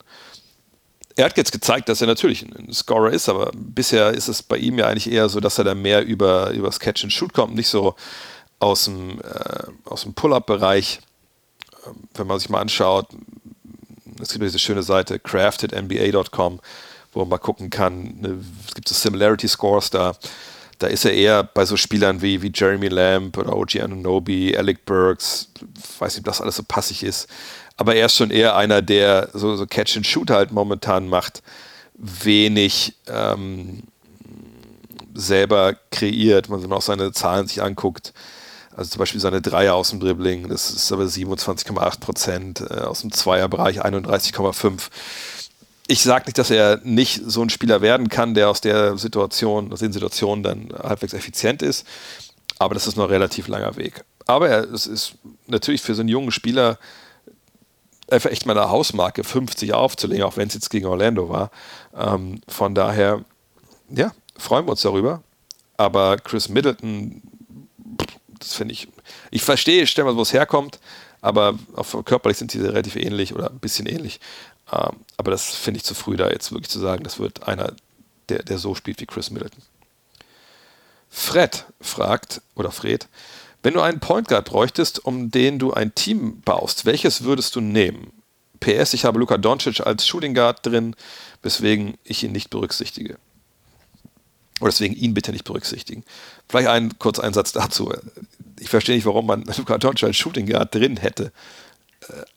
er hat jetzt gezeigt, dass er natürlich ein Scorer ist, aber bisher ist es bei ihm ja eigentlich eher so, dass er da mehr über, über das Catch and Shoot kommt, nicht so aus dem, äh, dem Pull-Up-Bereich. Ähm, wenn man sich mal anschaut, es gibt diese schöne Seite craftednba.com, wo man mal gucken kann, ne, es gibt so Similarity Scores da. Da ist er eher bei so Spielern wie, wie Jeremy Lamb oder OG Anunobi, Alec Burks, weiß nicht, ob das alles so passig ist aber er ist schon eher einer, der so, so Catch and Shoot halt momentan macht, wenig ähm, selber kreiert. Wenn man auch seine Zahlen sich anguckt, also zum Beispiel seine Dreier aus dem Dribbling, das ist aber 27,8 Prozent, äh, aus dem Zweierbereich 31,5. Ich sage nicht, dass er nicht so ein Spieler werden kann, der aus der Situation, aus den Situationen dann halbwegs effizient ist, aber das ist noch ein relativ langer Weg. Aber er, es ist natürlich für so einen jungen Spieler einfach echt mal eine Hausmarke 50 aufzulegen, auch wenn es jetzt gegen Orlando war. Ähm, von daher, ja, freuen wir uns darüber. Aber Chris Middleton, das finde ich, ich verstehe, stell mal, wo es herkommt, aber auch körperlich sind sie relativ ähnlich oder ein bisschen ähnlich. Ähm, aber das finde ich zu früh, da jetzt wirklich zu sagen, das wird einer, der, der so spielt wie Chris Middleton. Fred fragt, oder Fred, wenn du einen Point Guard bräuchtest, um den du ein Team baust, welches würdest du nehmen? PS, ich habe Luka Doncic als Shooting Guard drin, weswegen ich ihn nicht berücksichtige. Oder deswegen ihn bitte nicht berücksichtigen. Vielleicht ein, kurz ein Satz dazu. Ich verstehe nicht, warum man Luka Doncic als Shooting Guard drin hätte.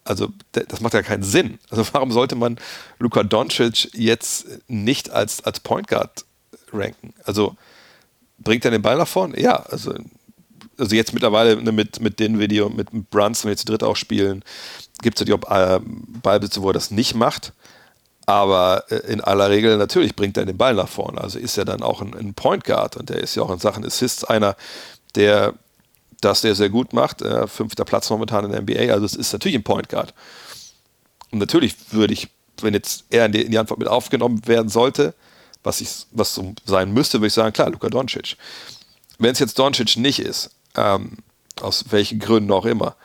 Also, das macht ja keinen Sinn. Also, warum sollte man Luka Doncic jetzt nicht als, als Point Guard ranken? Also, bringt er den Ball nach vorne? Ja, also also jetzt mittlerweile ne, mit, mit den Video, mit Brunson, wenn wir zu dritt auch spielen, gibt es natürlich auch äh, Ballbesitze, wo er das nicht macht. Aber äh, in aller Regel natürlich bringt er den Ball nach vorne. Also ist er dann auch ein, ein Point Guard und der ist ja auch in Sachen Assists einer, der das sehr, sehr gut macht. Äh, fünfter Platz momentan in der NBA. Also es ist natürlich ein Point Guard. Und natürlich würde ich, wenn jetzt er in die, in die Antwort mit aufgenommen werden sollte, was, ich, was so sein müsste, würde ich sagen, klar, Luka Doncic. Wenn es jetzt Doncic nicht ist, ähm, aus welchen Gründen auch immer.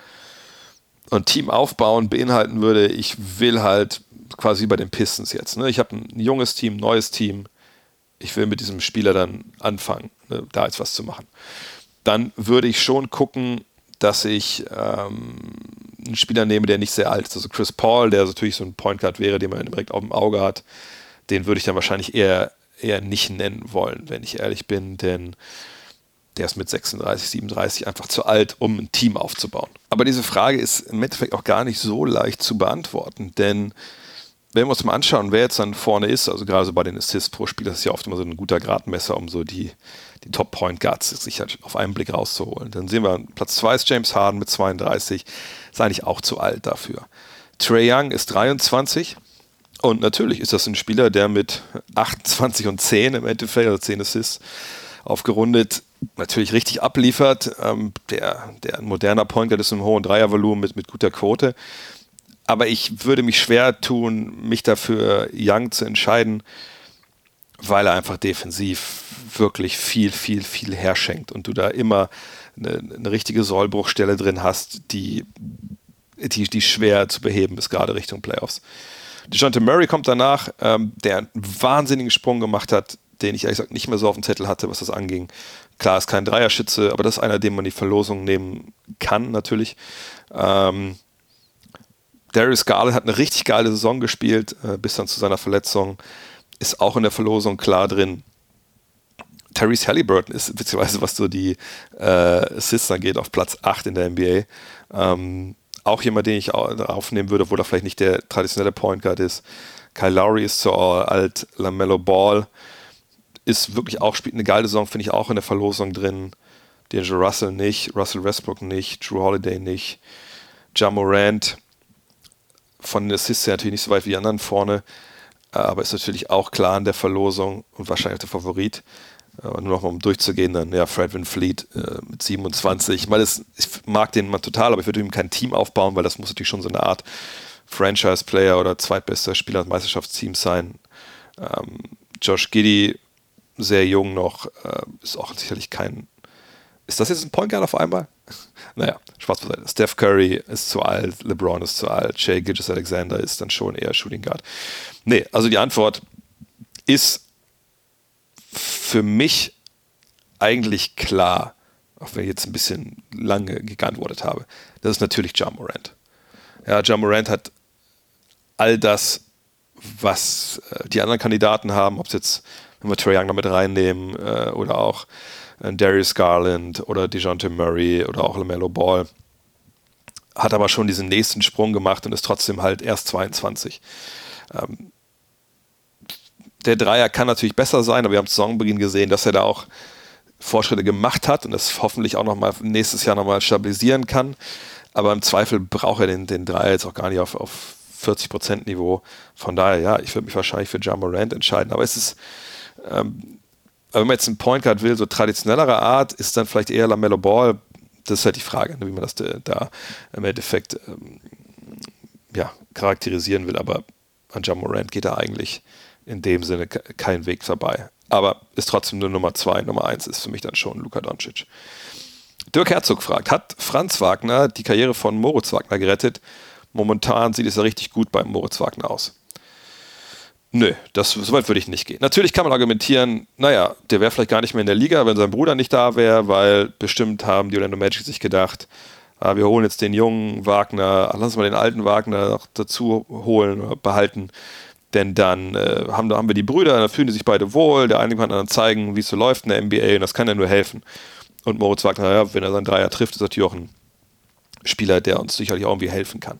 Und Team aufbauen beinhalten würde, ich will halt quasi bei den Pistons jetzt. Ne? Ich habe ein junges Team, neues Team. Ich will mit diesem Spieler dann anfangen, ne? da jetzt was zu machen. Dann würde ich schon gucken, dass ich ähm, einen Spieler nehme, der nicht sehr alt ist. Also Chris Paul, der natürlich so ein Point Guard wäre, den man direkt auf dem Auge hat, den würde ich dann wahrscheinlich eher, eher nicht nennen wollen, wenn ich ehrlich bin, denn der ist mit 36, 37 einfach zu alt, um ein Team aufzubauen. Aber diese Frage ist im Endeffekt auch gar nicht so leicht zu beantworten, denn wenn wir uns mal anschauen, wer jetzt dann vorne ist, also gerade so bei den Assists pro Spiel, das ist ja oft immer so ein guter Gradmesser, um so die, die Top-Point Guards sich halt auf einen Blick rauszuholen. Dann sehen wir, Platz 2 ist James Harden mit 32, ist eigentlich auch zu alt dafür. Trey Young ist 23 und natürlich ist das ein Spieler, der mit 28 und 10 im Endeffekt, also 10 Assists, aufgerundet natürlich richtig abliefert. Ähm, der, der ein moderner Point Guard ist im hohen Dreiervolumen mit, mit guter Quote. Aber ich würde mich schwer tun, mich dafür Young zu entscheiden, weil er einfach defensiv wirklich viel, viel, viel herschenkt und du da immer eine, eine richtige Sollbruchstelle drin hast, die, die, die schwer zu beheben ist, gerade Richtung Playoffs. DeJounte Murray kommt danach, ähm, der einen wahnsinnigen Sprung gemacht hat, den ich ehrlich gesagt nicht mehr so auf dem Zettel hatte, was das anging. Klar, ist kein Dreierschütze, aber das ist einer, den man die Verlosung nehmen kann, natürlich. Ähm, Darius Garland hat eine richtig geile Saison gespielt, äh, bis dann zu seiner Verletzung. Ist auch in der Verlosung klar drin. Therese Halliburton ist, beziehungsweise was so die äh, Assists angeht, auf Platz 8 in der NBA. Ähm, auch jemand, den ich aufnehmen würde, wo er vielleicht nicht der traditionelle Point Guard ist. Kyle Lowry ist zu alt, LaMelo Ball ist wirklich auch, spielt eine geile Saison, finde ich auch in der Verlosung drin. D'Angelo Russell nicht, Russell Westbrook nicht, Drew Holiday nicht, Ja Morant von den Assists natürlich nicht so weit wie die anderen vorne, aber ist natürlich auch klar in der Verlosung und wahrscheinlich der Favorit. Äh, nur noch mal um durchzugehen, dann ja, Fred Van Fleet äh, mit 27. Ich meine, ich mag den mal total, aber ich würde ihm kein Team aufbauen, weil das muss natürlich schon so eine Art Franchise-Player oder zweitbester Spieler des Meisterschaftsteams sein. Ähm, Josh Giddy, sehr jung noch, äh, ist auch sicherlich kein. Ist das jetzt ein Point Guard auf einmal? naja, Spaß beiseite. Steph Curry ist zu alt, LeBron ist zu alt, Jay Gidges Alexander ist dann schon eher Shooting Guard. Nee, also die Antwort ist für mich eigentlich klar, auch wenn ich jetzt ein bisschen lange geantwortet habe. Das ist natürlich John Morant. Ja, John Morant hat all das, was äh, die anderen Kandidaten haben, ob es jetzt, wenn wir Trae Young mit reinnehmen, äh, oder auch Darius Garland oder DeJounte Murray oder auch LaMelo Ball, hat aber schon diesen nächsten Sprung gemacht und ist trotzdem halt erst 22. Ähm, der Dreier kann natürlich besser sein, aber wir haben zu Saisonbeginn gesehen, dass er da auch Fortschritte gemacht hat und das hoffentlich auch noch mal nächstes Jahr nochmal stabilisieren kann. Aber im Zweifel braucht er den, den Dreier jetzt auch gar nicht auf, auf 40% Niveau. Von daher, ja, ich würde mich wahrscheinlich für John Morant entscheiden. Aber es ist, ähm, wenn man jetzt einen Point Guard will, so traditionellerer Art, ist dann vielleicht eher LaMelo Ball. Das ist halt die Frage, ne, wie man das da im Endeffekt ähm, ja, charakterisieren will. Aber an John Morant geht er eigentlich in dem Sinne kein Weg vorbei. Aber ist trotzdem nur Nummer zwei. Nummer eins ist für mich dann schon Luka Doncic. Dirk Herzog fragt, hat Franz Wagner die Karriere von Moritz Wagner gerettet? Momentan sieht es ja richtig gut bei Moritz Wagner aus. Nö, das, so weit würde ich nicht gehen. Natürlich kann man argumentieren, naja, der wäre vielleicht gar nicht mehr in der Liga, wenn sein Bruder nicht da wäre, weil bestimmt haben die Orlando Magic sich gedacht, ah, wir holen jetzt den jungen Wagner, lass uns mal den alten Wagner noch dazu holen behalten. Denn dann äh, haben, haben wir die Brüder, da fühlen die sich beide wohl, der eine kann dann zeigen, wie es so läuft in der NBA und das kann ja nur helfen. Und Moritz Wagner, ja, wenn er seinen Dreier trifft, ist natürlich auch ein Spieler, der uns sicherlich auch irgendwie helfen kann.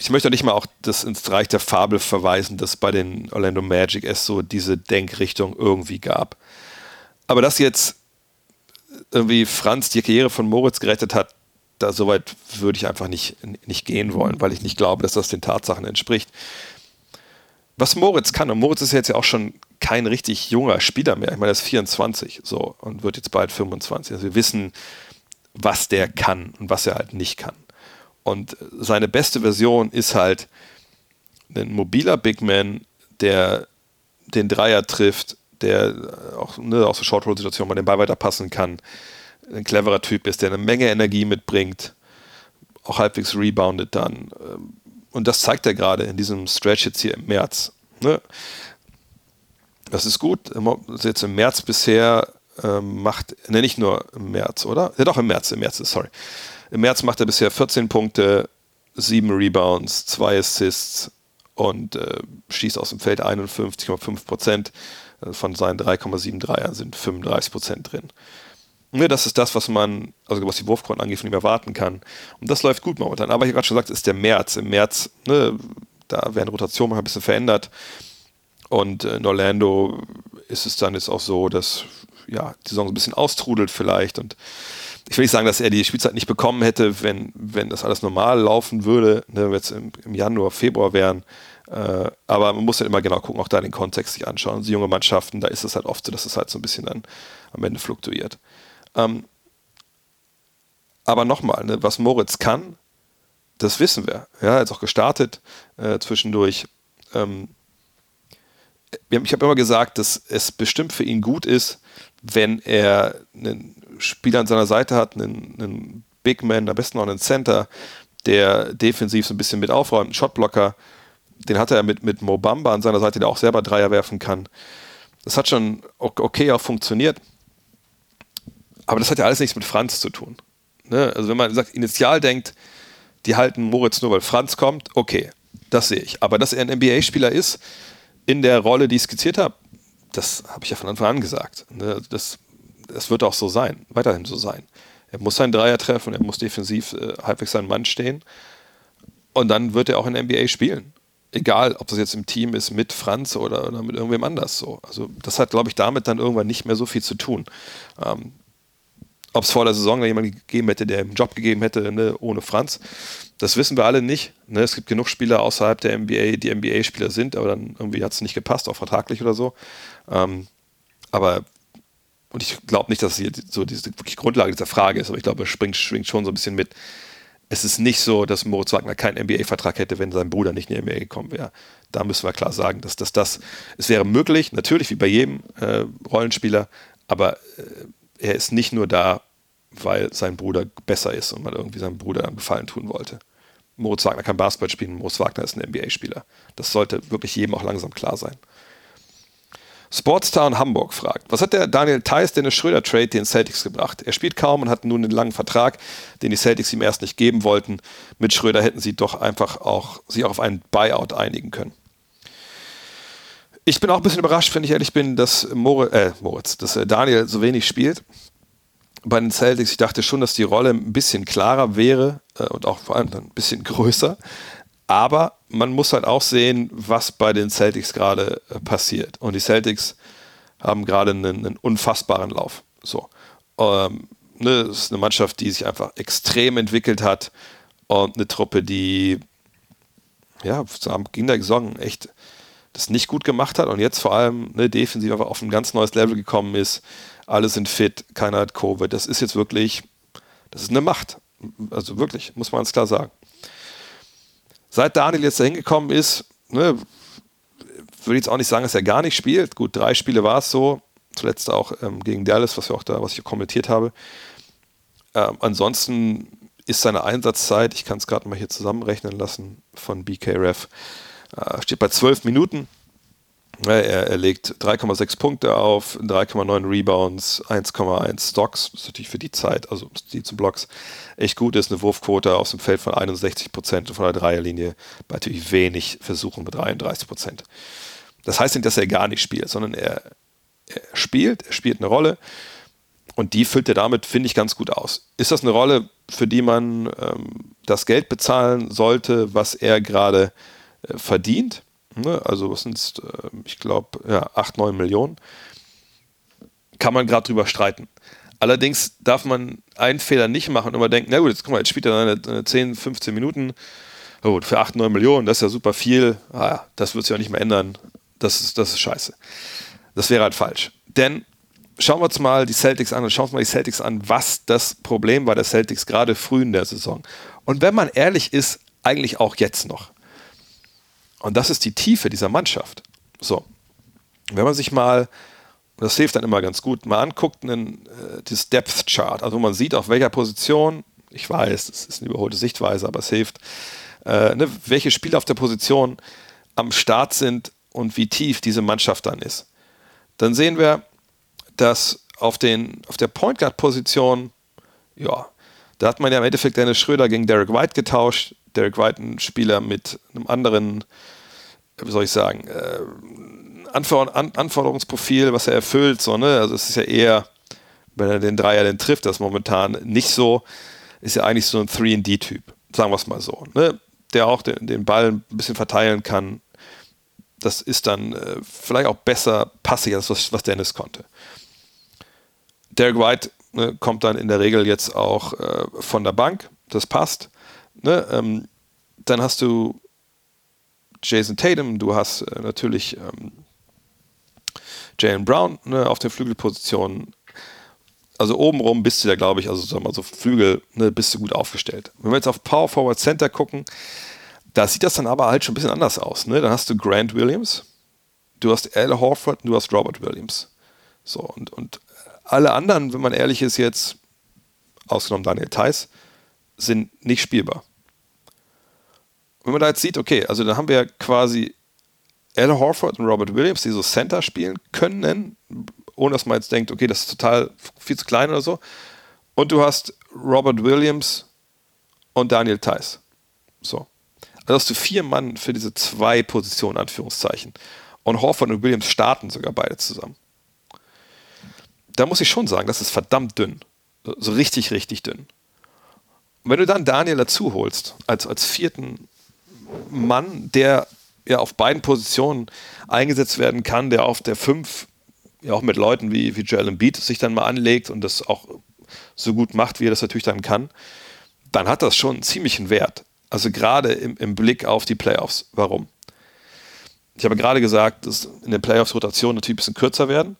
Ich möchte nicht mal auch das ins Reich der Fabel verweisen, dass bei den Orlando Magic es so diese Denkrichtung irgendwie gab. Aber dass jetzt irgendwie Franz die Karriere von Moritz gerettet hat, da soweit würde ich einfach nicht, nicht gehen wollen, weil ich nicht glaube, dass das den Tatsachen entspricht was Moritz kann, und Moritz ist jetzt ja auch schon kein richtig junger Spieler mehr. Ich meine, er ist 24 so und wird jetzt bald 25. Also wir wissen, was der kann und was er halt nicht kann. Und seine beste Version ist halt ein mobiler Big Man, der den Dreier trifft, der auch ne, aus der Short-Roll-Situation mal den Ball weiterpassen kann, ein cleverer Typ ist, der eine Menge Energie mitbringt, auch halbwegs reboundet dann und das zeigt er gerade in diesem Stretch jetzt hier im März. Ne? Das ist gut. Jetzt im März bisher ähm, macht, ne, nicht nur im März, oder? Ja, doch im März, im März, sorry. Im März macht er bisher 14 Punkte, 7 Rebounds, 2 Assists und äh, schießt aus dem Feld 51,5 Prozent. Äh, von seinen 3,7 Dreiern sind 35 Prozent drin. Ne, das ist das, was man, also was die Wurfquoten angeht, von ihm erwarten kann. Und das läuft gut momentan. Aber ich habe gerade schon gesagt, es ist der März. Im März, ne, da werden Rotationen ein bisschen verändert. Und in Orlando ist es dann jetzt auch so, dass ja, die Saison so ein bisschen austrudelt vielleicht. Und ich will nicht sagen, dass er die Spielzeit nicht bekommen hätte, wenn, wenn das alles normal laufen würde, ne, wenn wir jetzt im, im Januar, Februar wären. Äh, aber man muss halt immer genau gucken, auch da den Kontext sich anschauen. Die junge Mannschaften, da ist es halt oft so, dass es halt so ein bisschen dann am Ende fluktuiert. Ähm, aber nochmal, ne, was Moritz kann, das wissen wir. Ja, er ist auch gestartet äh, zwischendurch. Ähm, ich habe immer gesagt, dass es bestimmt für ihn gut ist, wenn er einen Spieler an seiner Seite hat, einen, einen Big Man, am besten noch einen Center, der defensiv so ein bisschen mit aufräumt, einen Shotblocker. Den hat er mit, mit Mobamba an seiner Seite, der auch selber Dreier werfen kann. Das hat schon okay auch funktioniert. Aber das hat ja alles nichts mit Franz zu tun. Ne? Also wenn man sagt, initial denkt, die halten Moritz nur, weil Franz kommt, okay, das sehe ich. Aber dass er ein NBA-Spieler ist, in der Rolle, die ich skizziert habe, das habe ich ja von Anfang an gesagt. Ne? Das, das wird auch so sein, weiterhin so sein. Er muss seinen Dreier treffen, er muss defensiv äh, halbwegs seinen Mann stehen. Und dann wird er auch in der NBA spielen. Egal, ob das jetzt im Team ist mit Franz oder, oder mit irgendwem anders so. Also das hat, glaube ich, damit dann irgendwann nicht mehr so viel zu tun. Ähm, ob es vor der Saison jemanden gegeben hätte, der einen Job gegeben hätte, ne, ohne Franz. Das wissen wir alle nicht. Ne? Es gibt genug Spieler außerhalb der NBA, die NBA-Spieler sind, aber dann irgendwie hat es nicht gepasst, auch vertraglich oder so. Ähm, aber, und ich glaube nicht, dass hier so diese wirklich Grundlage dieser Frage ist, aber ich glaube, es schwingt, schwingt schon so ein bisschen mit. Es ist nicht so, dass Moritz Wagner keinen NBA-Vertrag hätte, wenn sein Bruder nicht in die NBA gekommen wäre. Da müssen wir klar sagen, dass, dass das, es wäre möglich, natürlich wie bei jedem äh, Rollenspieler, aber äh, er ist nicht nur da, weil sein Bruder besser ist und man irgendwie seinem Bruder einen Gefallen tun wollte. Moritz Wagner kann Basketball spielen, Moritz Wagner ist ein NBA-Spieler. Das sollte wirklich jedem auch langsam klar sein. Sportstown Hamburg fragt, was hat der Daniel Theiss Dennis Schröder Trade den Celtics gebracht? Er spielt kaum und hat nun einen langen Vertrag, den die Celtics ihm erst nicht geben wollten. Mit Schröder hätten sie doch einfach auch sich auch auf einen Buyout einigen können. Ich bin auch ein bisschen überrascht, wenn ich ehrlich bin, dass Moritz, äh, Moritz dass äh, Daniel so wenig spielt bei den Celtics. Ich dachte schon, dass die Rolle ein bisschen klarer wäre äh, und auch vor allem ein bisschen größer. Aber man muss halt auch sehen, was bei den Celtics gerade äh, passiert. Und die Celtics haben gerade einen, einen, unfassbaren Lauf. So. Ähm, ne, das ist eine Mannschaft, die sich einfach extrem entwickelt hat und eine Truppe, die ja, am Beginn der Saison echt das nicht gut gemacht hat und jetzt vor allem ne, defensiv einfach auf ein ganz neues Level gekommen ist alle sind fit, keiner hat Covid. Das ist jetzt wirklich, das ist eine Macht. Also wirklich, muss man ganz klar sagen. Seit Daniel jetzt da hingekommen ist, ne, würde ich jetzt auch nicht sagen, dass er gar nicht spielt. Gut, drei Spiele war es so. Zuletzt auch ähm, gegen Dallas, was, wir auch da, was ich kommentiert habe. Ähm, ansonsten ist seine Einsatzzeit, ich kann es gerade mal hier zusammenrechnen lassen von BKRF, äh, steht bei zwölf Minuten. Er, er legt 3,6 Punkte auf, 3,9 Rebounds, 1,1 Stocks. Das ist natürlich für die Zeit, also die zu Blocks, echt gut ist. Eine Wurfquote aus dem Feld von 61 Prozent von der Dreierlinie bei natürlich wenig Versuchen mit 33 Prozent. Das heißt nicht, dass er gar nicht spielt, sondern er, er spielt, er spielt eine Rolle und die füllt er damit, finde ich, ganz gut aus. Ist das eine Rolle, für die man ähm, das Geld bezahlen sollte, was er gerade äh, verdient? Ne? Also was sind es, äh, ich glaube, ja, 8, 9 Millionen. Kann man gerade drüber streiten. Allerdings darf man einen Fehler nicht machen und immer denken, na gut, jetzt guck mal, jetzt spielt er seine 10, 15 Minuten. Oh, für 8, 9 Millionen, das ist ja super viel. Ah, das wird sich auch nicht mehr ändern. Das ist, das ist scheiße. Das wäre halt falsch. Denn schauen wir uns mal die Celtics an schauen wir uns mal die Celtics an, was das Problem war der Celtics gerade früh in der Saison. Und wenn man ehrlich ist, eigentlich auch jetzt noch. Und das ist die Tiefe dieser Mannschaft. So, wenn man sich mal, das hilft dann immer ganz gut, mal anguckt, einen, äh, das Depth Chart, also man sieht, auf welcher Position, ich weiß, das ist eine überholte Sichtweise, aber es hilft, äh, ne, welche Spieler auf der Position am Start sind und wie tief diese Mannschaft dann ist. Dann sehen wir, dass auf, den, auf der Point Guard Position, ja, da hat man ja im Endeffekt Dennis Schröder gegen Derek White getauscht. Derek White ein Spieler mit einem anderen, wie soll ich sagen, äh, Anforderungsprofil, was er erfüllt. So, ne? Also es ist ja eher wenn er den Dreier denn trifft, das momentan nicht so, ist ja eigentlich so ein 3D-Typ, sagen wir es mal so, ne? der auch den, den Ball ein bisschen verteilen kann. Das ist dann äh, vielleicht auch besser passig, als was, was Dennis konnte. Derek White ne, kommt dann in der Regel jetzt auch äh, von der Bank, das passt. Ne? Ähm, dann hast du Jason Tatum, du hast äh, natürlich ähm, Jalen Brown ne, auf der Flügelposition. Also obenrum bist du da, glaube ich, also sagen wir mal so Flügel, ne, bist du gut aufgestellt. Wenn wir jetzt auf Power Forward Center gucken, da sieht das dann aber halt schon ein bisschen anders aus. Ne? Dann hast du Grant Williams, du hast Al Horford und du hast Robert Williams. So, und, und alle anderen, wenn man ehrlich ist, jetzt, ausgenommen Daniel Theiss, sind nicht spielbar. Wenn man da jetzt sieht, okay, also dann haben wir quasi Al Horford und Robert Williams, die so Center spielen können, ohne dass man jetzt denkt, okay, das ist total viel zu klein oder so. Und du hast Robert Williams und Daniel Theiss. So. Also hast du vier Mann für diese zwei Positionen, Anführungszeichen. Und Horford und Williams starten sogar beide zusammen. Da muss ich schon sagen, das ist verdammt dünn. So richtig, richtig dünn. Und wenn du dann Daniel dazu holst, als, als vierten Mann, der ja auf beiden Positionen eingesetzt werden kann, der auf der 5 ja auch mit Leuten wie, wie Joel Embiid sich dann mal anlegt und das auch so gut macht, wie er das natürlich dann kann, dann hat das schon einen ziemlichen Wert. Also gerade im, im Blick auf die Playoffs. Warum? Ich habe gerade gesagt, dass in den Playoffs Rotationen natürlich ein bisschen kürzer werden.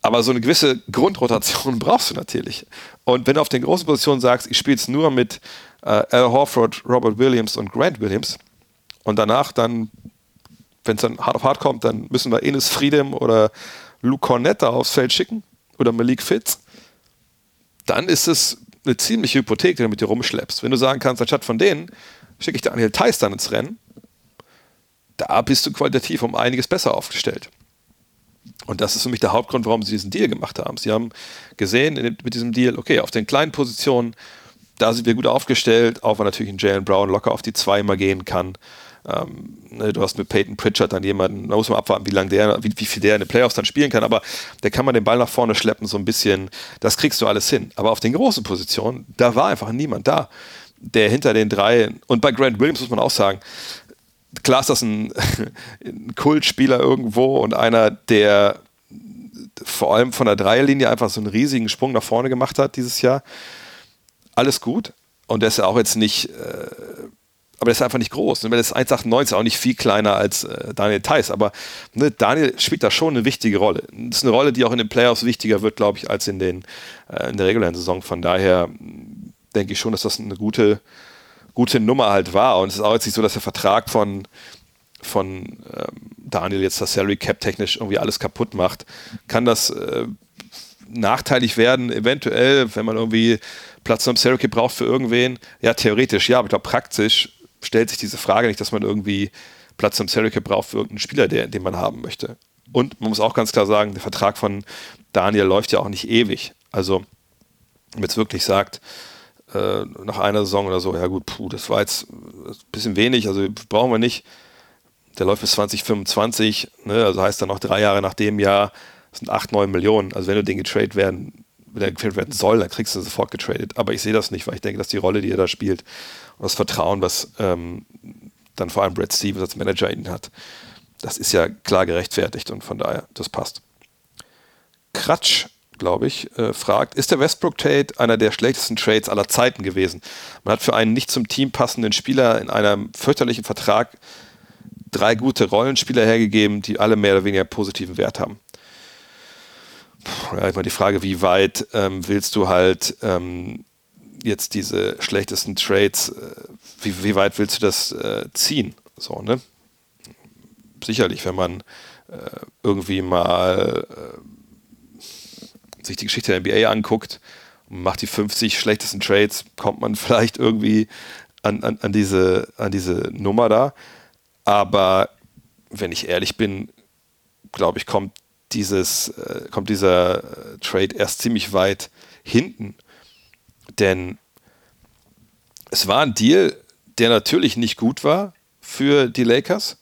Aber so eine gewisse Grundrotation brauchst du natürlich. Und wenn du auf den großen Positionen sagst, ich spiele jetzt nur mit äh, Al Horford, Robert Williams und Grant Williams und danach dann, wenn es dann hart auf hart kommt, dann müssen wir Enes Friedem oder Luke Cornetta aufs Feld schicken oder Malik Fitz, dann ist es eine ziemliche Hypothek, die du mit dir rumschleppst. Wenn du sagen kannst, anstatt von denen schicke ich Daniel Theiss dann ins Rennen, da bist du qualitativ um einiges besser aufgestellt. Und das ist für mich der Hauptgrund, warum sie diesen Deal gemacht haben. Sie haben gesehen mit diesem Deal, okay, auf den kleinen Positionen, da sind wir gut aufgestellt, auch weil natürlich ein Jalen Brown locker auf die zwei immer gehen kann. Ähm, ne, du hast mit Peyton Pritchard dann jemanden, da muss man abwarten, wie lange der, wie, wie, viel der in den Playoffs dann spielen kann, aber der kann man den Ball nach vorne schleppen, so ein bisschen, das kriegst du alles hin. Aber auf den großen Positionen, da war einfach niemand da, der hinter den drei, und bei Grant Williams muss man auch sagen, klar ist das ein, ein Kultspieler irgendwo und einer, der vor allem von der Dreierlinie einfach so einen riesigen Sprung nach vorne gemacht hat dieses Jahr. Alles gut. Und der ist ja auch jetzt nicht, äh, aber der ist einfach nicht groß. Und wenn das 1,98 ist auch nicht viel kleiner als äh, Daniel Theiss. Aber ne, Daniel spielt da schon eine wichtige Rolle. Das ist eine Rolle, die auch in den Playoffs wichtiger wird, glaube ich, als in, den, äh, in der regulären Saison. Von daher denke ich schon, dass das eine gute, gute Nummer halt war. Und es ist auch jetzt nicht so, dass der Vertrag von, von ähm, Daniel jetzt das Salary Cap technisch irgendwie alles kaputt macht. Kann das äh, nachteilig werden, eventuell, wenn man irgendwie Platz am Cap braucht für irgendwen? Ja, theoretisch ja, aber ich glaube, praktisch stellt sich diese Frage nicht, dass man irgendwie Platz am Cap braucht für irgendeinen Spieler, der, den man haben möchte. Und man muss auch ganz klar sagen, der Vertrag von Daniel läuft ja auch nicht ewig. Also, wenn jetzt wirklich sagt, äh, nach einer Saison oder so, ja gut, puh, das war jetzt ein bisschen wenig, also brauchen wir nicht. Der läuft bis 2025, ne, also heißt dann noch drei Jahre nach dem Jahr, das sind 8, 9 Millionen. Also wenn du den getradet werden, wenn er getradet werden soll, dann kriegst du sofort getradet. Aber ich sehe das nicht, weil ich denke, dass die Rolle, die er da spielt und das Vertrauen, was ähm, dann vor allem Brad Stevens als Manager ihn hat, das ist ja klar gerechtfertigt und von daher, das passt. Kratsch glaube ich, äh, fragt, ist der Westbrook-Trade einer der schlechtesten Trades aller Zeiten gewesen? Man hat für einen nicht zum Team passenden Spieler in einem fürchterlichen Vertrag drei gute Rollenspieler hergegeben, die alle mehr oder weniger positiven Wert haben. Ja, immer die Frage, wie weit ähm, willst du halt ähm, jetzt diese schlechtesten Trades, äh, wie, wie, weit willst du das äh, ziehen? So, ne? Sicherlich, wenn man äh, irgendwie mal äh, sich die Geschichte der NBA anguckt und macht die 50 schlechtesten Trades, kommt man vielleicht irgendwie an, an, an, diese, an diese Nummer da. Aber wenn ich ehrlich bin, glaube ich, kommt dieses, äh, kommt dieser äh, Trade erst ziemlich weit hinten. Denn es war ein Deal, der natürlich nicht gut war für die Lakers,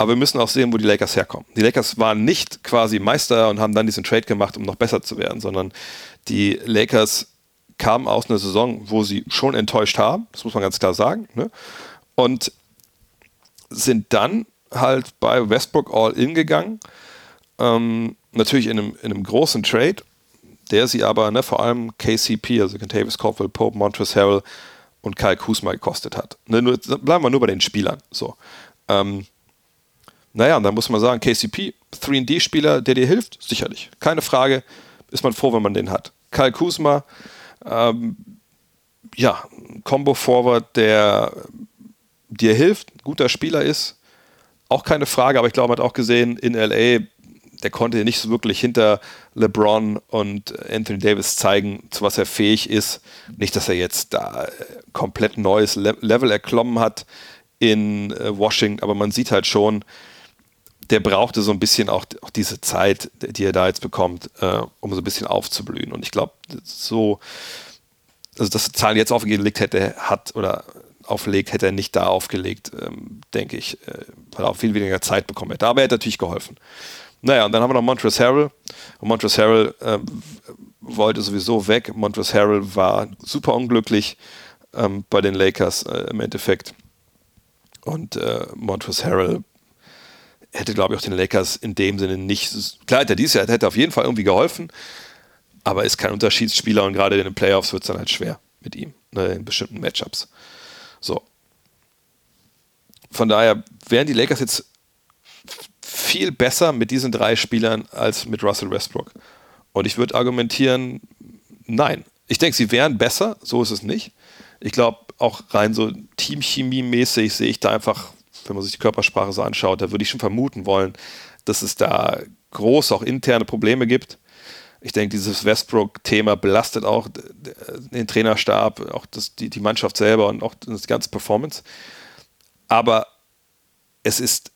Aber wir müssen auch sehen, wo die Lakers herkommen. Die Lakers waren nicht quasi Meister und haben dann diesen Trade gemacht, um noch besser zu werden, sondern die Lakers kamen aus einer Saison, wo sie schon enttäuscht haben, das muss man ganz klar sagen, ne? und sind dann halt bei Westbrook All-In gegangen. Ähm, natürlich in einem, in einem großen Trade, der sie aber ne, vor allem KCP, also Contavious Caldwell Pope, Montrezl Harrell und Kyle Kuzma gekostet hat. Ne, nur, bleiben wir nur bei den Spielern. So. Ähm, naja, und dann muss man sagen, KCP, 3D-Spieler, der dir hilft, sicherlich. Keine Frage, ist man froh, wenn man den hat. Kyle Kuzma, ähm, ja, Combo-Forward, der dir hilft, guter Spieler ist, auch keine Frage, aber ich glaube, man hat auch gesehen, in LA, der konnte nicht so wirklich hinter LeBron und Anthony Davis zeigen, zu was er fähig ist. Nicht, dass er jetzt da äh, komplett neues Level erklommen hat in äh, Washington, aber man sieht halt schon, der brauchte so ein bisschen auch, auch diese Zeit, die er da jetzt bekommt, äh, um so ein bisschen aufzublühen. Und ich glaube, so, also dass Zahlen jetzt aufgelegt hätte, hat oder auflegt, hätte er nicht da aufgelegt, ähm, denke ich, äh, weil er auch viel weniger Zeit bekommen hätte. Aber er hätte natürlich geholfen. Naja, und dann haben wir noch Montrezl Harrell. Und Montrezl Harrell ähm, wollte sowieso weg. Montrezl Harrell war super unglücklich ähm, bei den Lakers äh, im Endeffekt. Und äh, Montrezl Harrell hätte, glaube ich, auch den Lakers in dem Sinne nicht. Klar, hätte er dieses Jahr hätte auf jeden Fall irgendwie geholfen, aber ist kein Unterschiedsspieler und gerade in den Playoffs wird es dann halt schwer mit ihm, ne, in bestimmten Matchups. So. Von daher wären die Lakers jetzt viel besser mit diesen drei Spielern als mit Russell Westbrook. Und ich würde argumentieren, nein. Ich denke, sie wären besser, so ist es nicht. Ich glaube, auch rein so Teamchemie-mäßig sehe ich da einfach wenn man sich die Körpersprache so anschaut, da würde ich schon vermuten wollen, dass es da groß auch interne Probleme gibt. Ich denke, dieses Westbrook-Thema belastet auch den Trainerstab, auch das, die, die Mannschaft selber und auch das ganze Performance. Aber es ist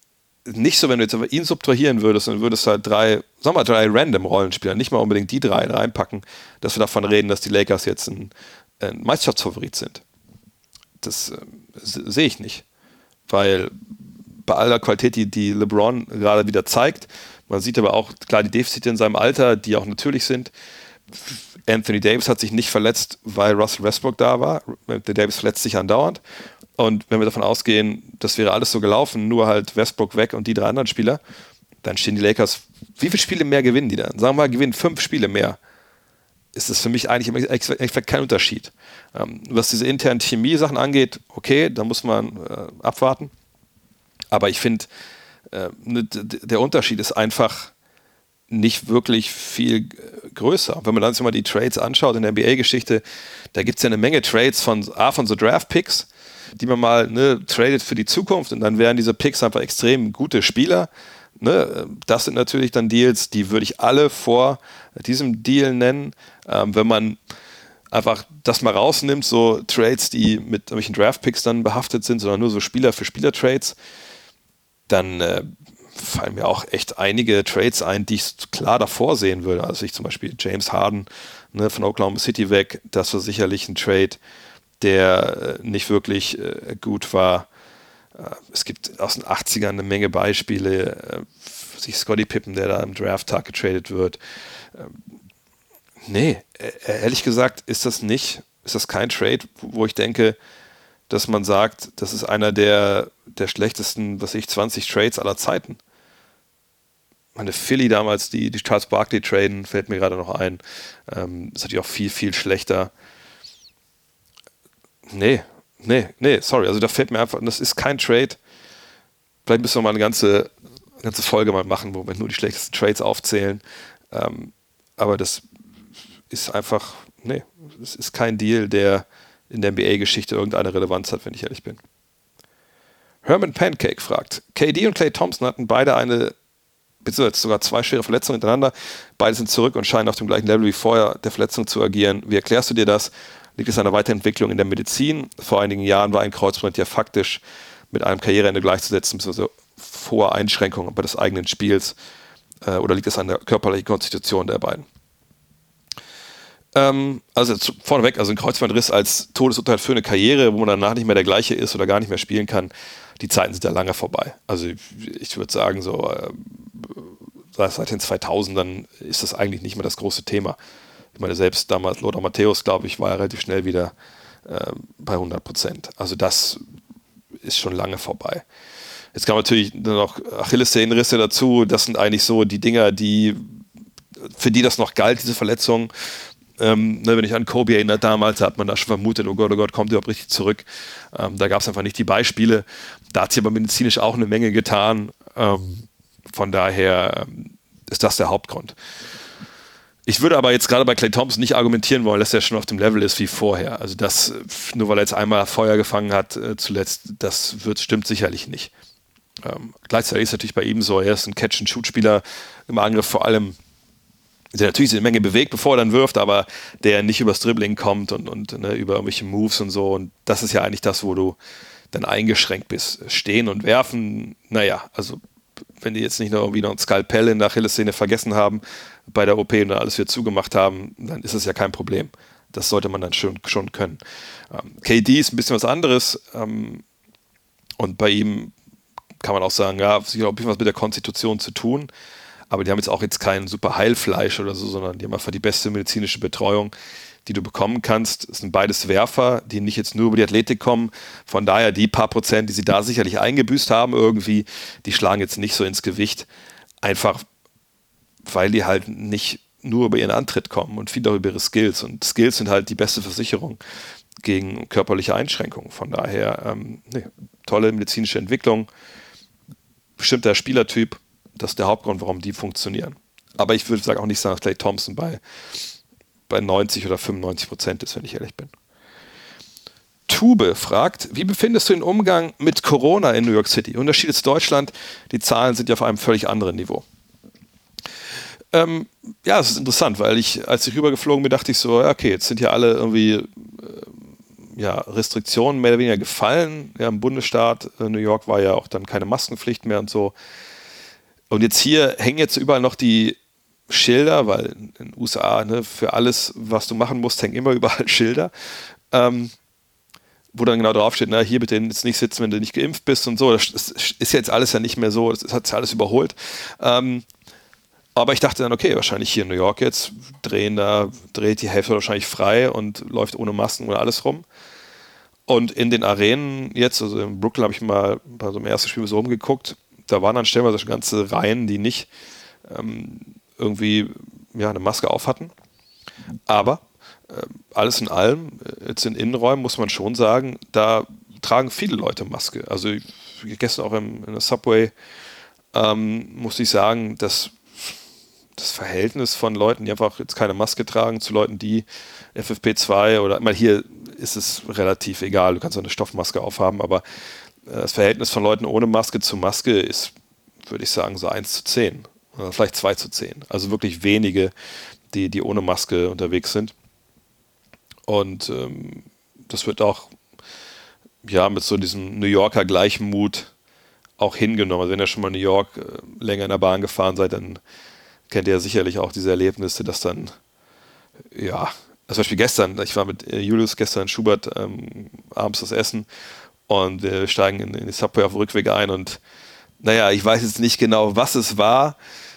nicht so, wenn du jetzt ihn subtrahieren würdest und würdest halt drei, sagen wir mal, drei random Rollenspieler, nicht mal unbedingt die drei reinpacken, dass wir davon reden, dass die Lakers jetzt ein, ein Meisterschaftsfavorit sind. Das äh, sehe ich nicht weil bei aller Qualität, die, die LeBron gerade wieder zeigt, man sieht aber auch klar die Defizite in seinem Alter, die auch natürlich sind. Anthony Davis hat sich nicht verletzt, weil Russell Westbrook da war. Der Davis verletzt sich andauernd. Und wenn wir davon ausgehen, das wäre alles so gelaufen, nur halt Westbrook weg und die drei anderen Spieler, dann stehen die Lakers. Wie viele Spiele mehr gewinnen die dann? Sagen wir mal, gewinnen fünf Spiele mehr. Ist das für mich eigentlich kein Unterschied. Ähm, was diese internen Chemie-Sachen angeht, okay, da muss man äh, abwarten. Aber ich finde, äh, ne, der Unterschied ist einfach nicht wirklich viel äh, größer. Wenn man dann sich mal die Trades anschaut in der NBA-Geschichte, da gibt es ja eine Menge Trades von, A, von so Draft-Picks, die man mal ne, tradet für die Zukunft und dann wären diese Picks einfach extrem gute Spieler. Ne? Das sind natürlich dann Deals, die würde ich alle vor diesem Deal nennen. Ähm, wenn man einfach das mal rausnimmt, so Trades, die mit irgendwelchen Draft-Picks dann behaftet sind, sondern nur so Spieler für Spieler-Trades, dann äh, fallen mir auch echt einige Trades ein, die ich klar davor sehen würde. Also ich zum Beispiel James Harden ne, von Oklahoma City weg, das war sicherlich ein Trade, der äh, nicht wirklich äh, gut war. Äh, es gibt aus den 80ern eine Menge Beispiele, sich Scotty Pippen, der da im Draft-Tag getradet wird. Ähm, Nee, e-, ehrlich gesagt ist das nicht, ist das kein Trade, wo ich denke, dass man sagt, das ist einer der, der schlechtesten, was ich, 20 Trades aller Zeiten. Meine Philly damals, die, die Charles Barkley traden, fällt mir gerade noch ein. Ähm, ist natürlich auch viel, viel schlechter. Nee, nee, nee, sorry. Also da fällt mir einfach, das ist kein Trade. Vielleicht müssen wir mal eine ganze, ganze Folge mal machen, wo wir nur die schlechtesten Trades aufzählen. Ähm, aber das ist einfach, nee, es ist kein Deal, der in der NBA-Geschichte irgendeine Relevanz hat, wenn ich ehrlich bin. Herman Pancake fragt: KD und Clay Thompson hatten beide eine, beziehungsweise sogar zwei schwere Verletzungen hintereinander. Beide sind zurück und scheinen auf dem gleichen Level wie vorher der Verletzung zu agieren. Wie erklärst du dir das? Liegt es an einer Weiterentwicklung in der Medizin? Vor einigen Jahren war ein Kreuzband ja faktisch mit einem Karriereende gleichzusetzen, beziehungsweise vor Einschränkungen bei des eigenen Spiels. Äh, oder liegt es an der körperlichen Konstitution der beiden? Ähm, also zu, vorneweg, also ein Kreuzbandriss als Todesurteil für eine Karriere, wo man danach nicht mehr der gleiche ist oder gar nicht mehr spielen kann, die Zeiten sind ja lange vorbei. Also ich würde sagen, so äh, seit den 2000ern ist das eigentlich nicht mehr das große Thema. Ich meine, selbst damals Lothar Matthäus, glaube ich, war ja relativ schnell wieder äh, bei 100 Prozent. Also das ist schon lange vorbei. Jetzt man natürlich noch Achillessehnenrisse dazu. Das sind eigentlich so die Dinger, die für die das noch galt, diese Verletzung. Ähm, ne, wenn ich an Kobe erinnere, damals hat man da schon vermutet, oh Gott, oh Gott, kommt überhaupt richtig zurück. Ähm, da gab es einfach nicht die Beispiele. Da hat sich aber medizinisch auch eine Menge getan. Ähm, von daher ähm, ist das der Hauptgrund. Ich würde aber jetzt gerade bei Clay Thompson nicht argumentieren wollen, dass er schon auf dem Level ist wie vorher. Also das, nur weil er jetzt einmal Feuer gefangen hat äh, zuletzt, das wird, stimmt sicherlich nicht. Ähm, gleichzeitig ist natürlich bei ihm so, er ist ein Catch-and-Shoot-Spieler im Angriff vor allem, der natürlich eine Menge bewegt, bevor er dann wirft, aber der nicht übers Dribbling kommt und, und ne, über irgendwelche Moves und so. Und das ist ja eigentlich das, wo du dann eingeschränkt bist. Stehen und werfen, naja, also wenn die jetzt nicht noch irgendwie noch ein Skalpell in der Achillessehne vergessen haben bei der OP und dann alles wieder zugemacht haben, dann ist es ja kein Problem. Das sollte man dann schon, schon können. Ähm, KD ist ein bisschen was anderes ähm, und bei ihm kann man auch sagen, ja, sicher ein bisschen was mit der Konstitution zu tun. Aber die haben jetzt auch jetzt kein super Heilfleisch oder so, sondern die haben einfach die beste medizinische Betreuung, die du bekommen kannst. Es sind beides Werfer, die nicht jetzt nur über die Athletik kommen. Von daher die paar Prozent, die sie da sicherlich eingebüßt haben irgendwie, die schlagen jetzt nicht so ins Gewicht. Einfach, weil die halt nicht nur über ihren Antritt kommen und viel auch über ihre Skills. Und Skills sind halt die beste Versicherung gegen körperliche Einschränkungen. Von daher, ähm, nee, tolle medizinische Entwicklung bestimmter Spielertyp. Das ist der Hauptgrund, warum die funktionieren. Aber ich würde sagen auch nicht sagen, dass Clay Thompson bei, bei 90 oder 95 Prozent ist, wenn ich ehrlich bin. Tube fragt, wie befindest du den Umgang mit Corona in New York City? Unterschied zu Deutschland, die Zahlen sind ja auf einem völlig anderen Niveau. Ähm, ja, es ist interessant, weil ich, als ich rübergeflogen bin, dachte ich so, okay, jetzt sind ja alle irgendwie äh, ja, Restriktionen mehr oder weniger gefallen. Ja, Im Bundesstaat äh, New York war ja auch dann keine Maskenpflicht mehr und so. Und jetzt hier hängen jetzt überall noch die Schilder, weil in den USA ne, für alles, was du machen musst, hängen immer überall Schilder. Ähm, wo dann genau draufsteht, na, hier bitte jetzt nicht sitzen, wenn du nicht geimpft bist und so. Das ist jetzt alles ja nicht mehr so, das hat sich alles überholt. Ähm, aber ich dachte dann, okay, wahrscheinlich hier in New York jetzt drehen da, dreht die Hälfte wahrscheinlich frei und läuft ohne Masken oder alles rum. Und in den Arenen jetzt, also in Brooklyn habe ich mal bei so einem ersten Spiel so rumgeguckt, da waren dann stellenweise schon ganze Reihen, die nicht ähm, irgendwie ja, eine Maske auf hatten. Aber äh, alles in allem, äh, jetzt in Innenräumen muss man schon sagen, da tragen viele Leute Maske. Also gestern auch im, in der Subway ähm, musste ich sagen, dass das Verhältnis von Leuten, die einfach jetzt keine Maske tragen, zu Leuten, die FFP2 oder mal hier ist es relativ egal, du kannst eine Stoffmaske aufhaben, aber äh, das Verhältnis von Leuten ohne Maske zu Maske ist, würde ich sagen, so 1 zu 10 oder vielleicht 2 zu 10. Also wirklich wenige, die, die ohne Maske unterwegs sind. Und ähm, das wird auch ja mit so diesem New Yorker Gleichmut auch hingenommen. Also wenn ihr schon mal in New York äh, länger in der Bahn gefahren seid, dann kennt ihr sicherlich auch diese Erlebnisse, dass dann, ja, zum Beispiel gestern, ich war mit äh, Julius gestern Schubert ähm, abends das Essen und wir steigen in, in die Subway auf dem Rückweg ein und naja, ich weiß jetzt nicht genau, was es war.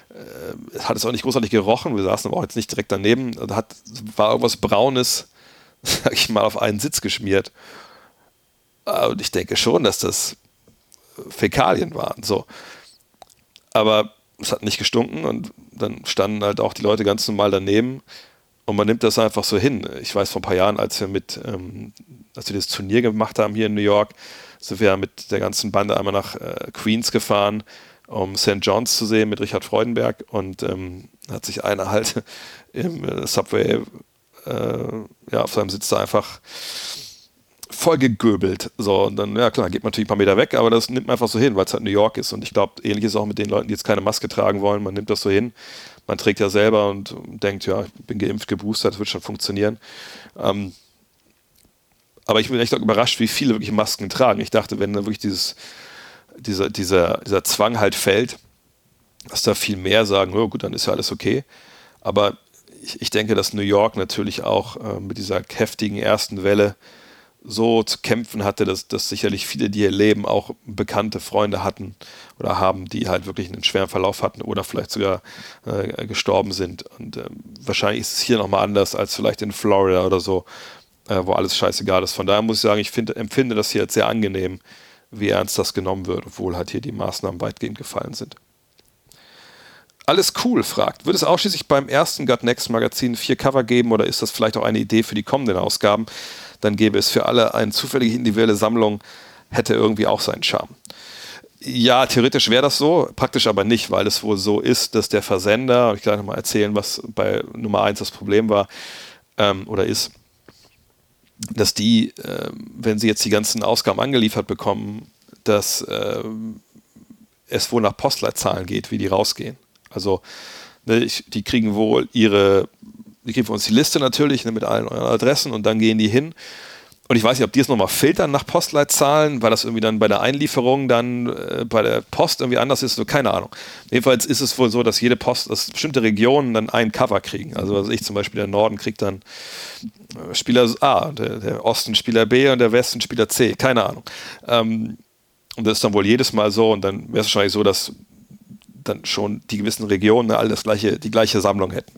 Äh, hat es auch nicht großartig gerochen, wir saßen aber auch jetzt nicht direkt daneben. Da hat, war irgendwas Braunes, sag ich mal, auf einen Sitz geschmiert. Äh, und ich denke schon, dass das Fäkalien waren. So. Aber es hat nicht gestunken und dann standen halt auch die Leute ganz normal daneben und man nimmt das einfach so hin. Ich weiß vor ein paar Jahren, als wir mit, ähm, als wir das Turnier gemacht haben hier in New York, sind wir mit der ganzen Bande einmal nach äh, Queens gefahren, um St. John's zu sehen mit Richard Freudenberg und ähm, hat sich einer halt im äh, Subway äh, ja, auf seinem Sitz da einfach voll gegöbelt. So, und dann, ja klar, geht man natürlich ein paar Meter weg, aber das nimmt man einfach so hin, weil es halt New York ist. Und ich glaube, ähnlich ist auch mit den Leuten, die jetzt keine Maske tragen wollen. Man nimmt das so hin. Man trägt ja selber und denkt, ja, ich bin geimpft, geboostert, das wird schon funktionieren. Ähm, aber ich bin echt auch überrascht, wie viele wirklich Masken tragen. Ich dachte, wenn da wirklich dieses, dieser, dieser, dieser Zwang halt fällt, dass da viel mehr sagen, oh gut, dann ist ja alles okay. Aber ich, ich denke, dass New York natürlich auch äh, mit dieser heftigen ersten Welle so zu kämpfen hatte, dass, dass sicherlich viele, die ihr Leben auch bekannte Freunde hatten oder haben, die halt wirklich einen schweren Verlauf hatten oder vielleicht sogar äh, gestorben sind. Und äh, wahrscheinlich ist es hier nochmal anders als vielleicht in Florida oder so, äh, wo alles scheißegal ist. Von daher muss ich sagen, ich find, empfinde das hier jetzt sehr angenehm, wie ernst das genommen wird, obwohl halt hier die Maßnahmen weitgehend gefallen sind. Alles cool, fragt. Wird es ausschließlich beim ersten Gut Next Magazin vier Cover geben oder ist das vielleicht auch eine Idee für die kommenden Ausgaben? Dann gäbe es für alle eine zufällige individuelle Sammlung, hätte irgendwie auch seinen Charme. Ja, theoretisch wäre das so, praktisch aber nicht, weil es wohl so ist, dass der Versender, ich gleich nochmal erzählen, was bei Nummer 1 das Problem war ähm, oder ist, dass die, äh, wenn sie jetzt die ganzen Ausgaben angeliefert bekommen, dass äh, es wohl nach Postleitzahlen geht, wie die rausgehen. Also ne, ich, die kriegen wohl ihre, die kriegen von uns die Liste natürlich ne, mit allen euren Adressen und dann gehen die hin. Und ich weiß nicht, ob die es nochmal filtern nach Postleitzahlen, weil das irgendwie dann bei der Einlieferung dann äh, bei der Post irgendwie anders ist, so keine Ahnung. Jedenfalls ist es wohl so, dass jede Post, dass bestimmte Regionen dann ein Cover kriegen. Also was ich zum Beispiel der Norden kriegt dann äh, Spieler A, der, der, Osten Spieler B und der Westen Spieler C, keine Ahnung. Ähm, und das ist dann wohl jedes Mal so und dann wäre es wahrscheinlich so, dass dann schon die gewissen Regionen all das gleiche, die gleiche Sammlung hätten.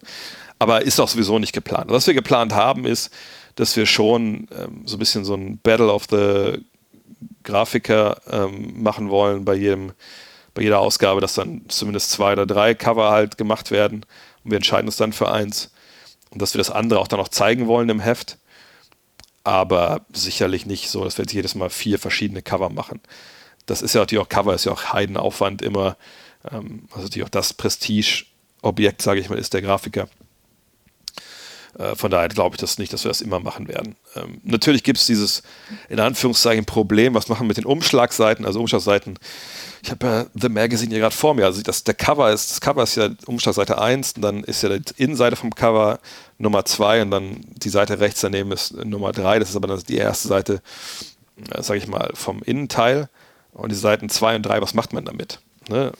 Aber ist auch sowieso nicht geplant. Was wir geplant haben, ist, dass wir schon ähm, so ein bisschen so ein Battle of the Grafiker ähm, machen wollen bei jedem, bei jeder Ausgabe, dass dann zumindest zwei oder drei Cover halt gemacht werden und wir entscheiden uns dann für eins und dass wir das andere auch dann noch zeigen wollen im Heft. Aber sicherlich nicht so, dass wir jetzt jedes Mal vier verschiedene Cover machen. Das ist ja natürlich auch Cover, ist ja auch Heidenaufwand immer ähm, was natürlich auch das Prestige-Objekt, sage ich mal, ist der Grafiker. Äh, von daher glaube ich das nicht, dass wir das immer machen werden. Ähm, natürlich gibt es dieses, in Anführungszeichen, Problem, was machen wir mit den Umschlagseiten, also Umschlagseiten. Ich habe ja The Magazine hier gerade vor mir, also das, der Cover ist, das Cover ist ja Umschlagseite 1 und dann ist ja die Innenseite vom Cover Nummer 2 und dann die Seite rechts daneben ist Nummer 3, das ist aber dann die erste Seite, äh, sage ich mal, vom Innenteil und die Seiten 2 und 3, was macht man damit? Ne?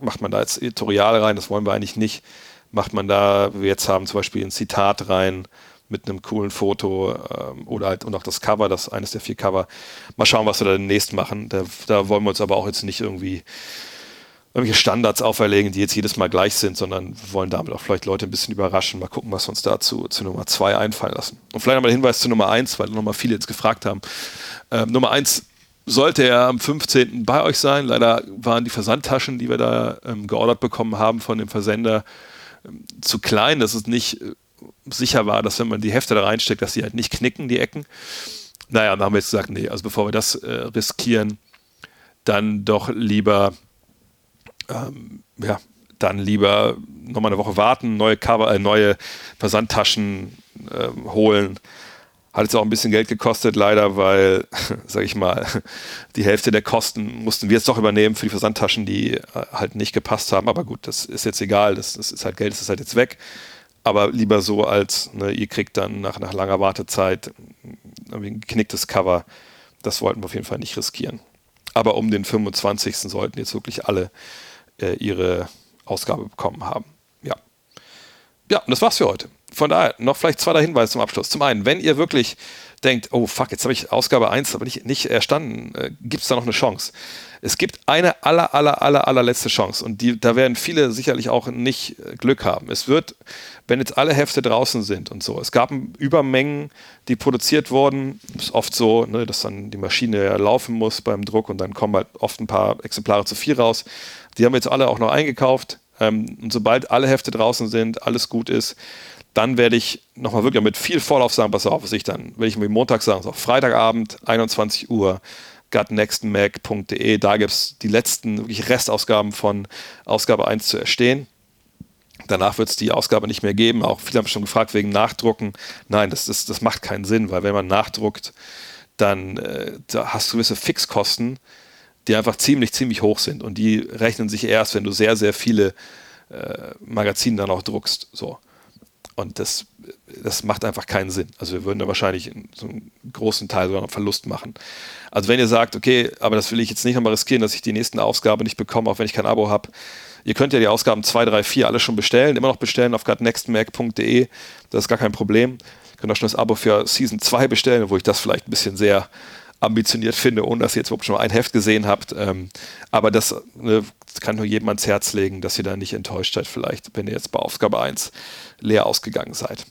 Macht man da jetzt Editorial rein, das wollen wir eigentlich nicht. Macht man da, wir jetzt haben, zum Beispiel ein Zitat rein mit einem coolen Foto ähm, oder halt und auch das Cover, das eines der vier Cover. Mal schauen, was wir da demnächst machen. Da, da wollen wir uns aber auch jetzt nicht irgendwie irgendwelche Standards auferlegen, die jetzt jedes Mal gleich sind, sondern wollen damit auch vielleicht Leute ein bisschen überraschen. Mal gucken, was wir uns dazu zu Nummer zwei einfallen lassen. Und vielleicht nochmal der Hinweis zu Nummer eins, weil nochmal viele jetzt gefragt haben. Ähm, Nummer eins sollte er am 15. bei euch sein. Leider waren die Versandtaschen, die wir da ähm, geordert bekommen haben von dem Versender, ähm, zu klein, dass es nicht äh, sicher war, dass wenn man die Hefte da reinsteckt, dass sie halt nicht knicken, die Ecken. Naja, dann haben wir jetzt gesagt, nee, also bevor wir das äh, riskieren, dann doch lieber, ähm, ja, dann lieber nochmal eine Woche warten, neue Cover, äh, neue Versandtaschen äh, holen hat jetzt auch ein bisschen Geld gekostet, leider, weil, sag ich mal, die Hälfte der Kosten mussten wir jetzt doch übernehmen für die Versandtaschen, die äh, halt nicht gepasst haben. Aber gut, das ist jetzt egal, das, das ist halt Geld, das ist halt jetzt weg. Aber lieber so, als ne, ihr kriegt dann nach, nach langer Wartezeit ein geknicktes Cover. Das wollten wir auf jeden Fall nicht riskieren. Aber um den 25. sollten jetzt wirklich alle äh, ihre Ausgabe bekommen haben. Ja. Ja, und das war's für heute von daher noch vielleicht zwei Hinweise zum Abschluss. Zum einen, wenn ihr wirklich denkt, oh fuck, jetzt habe ich Ausgabe 1 aber nicht, nicht erstanden, äh, gibt es da noch eine Chance? Es gibt eine aller, aller, aller, allerletzte Chance und die, da werden viele sicherlich auch nicht äh, Glück haben. Es wird, wenn jetzt alle Hefte draußen sind und so, es gab Übermengen, die produziert wurden. Ist oft so, ne, dass dann die Maschine laufen muss beim Druck und dann kommen halt oft ein paar Exemplare zu viel raus. Die haben jetzt alle auch noch eingekauft. Ähm, und sobald alle Hefte draußen sind, alles gut ist, dann werde ich nochmal wirklich mit viel Vorlauf sagen, pass auf, was ich dann, will ich mir Montag sagen, so Freitagabend, 21 Uhr, gutnextmac.de, da gibt es die letzten wirklich Restausgaben von Ausgabe 1 zu erstehen. Danach wird es die Ausgabe nicht mehr geben. Auch viele haben schon gefragt wegen Nachdrucken. Nein, das, das, das macht keinen Sinn, weil wenn man nachdruckt, dann äh, da hast du gewisse Fixkosten, die einfach ziemlich, ziemlich hoch sind. Und die rechnen sich erst, wenn du sehr, sehr viele äh, Magazine dann auch druckst. So. Und das, das macht einfach keinen Sinn. Also wir würden da wahrscheinlich so einen großen Teil sogar noch Verlust machen. Also wenn ihr sagt, okay, aber das will ich jetzt nicht nochmal riskieren, dass ich die nächste Ausgabe nicht bekomme, auch wenn ich kein Abo habe, Ihr könnt ja die Ausgaben 2, 3, 4 alle schon bestellen, immer noch bestellen auf gutnextmac.de. Das ist gar kein Problem. Ihr könnt auch schon das Abo für Season 2 bestellen, wo ich das vielleicht ein bisschen sehr ambitioniert finde, ohne dass ihr jetzt überhaupt schon mal ein Heft gesehen habt. Ähm, aber das ne, kann nur jedem ans Herz legen, dass ihr da nicht enttäuscht seid, vielleicht, wenn ihr jetzt bei Aufgabe 1 leer ausgegangen seid.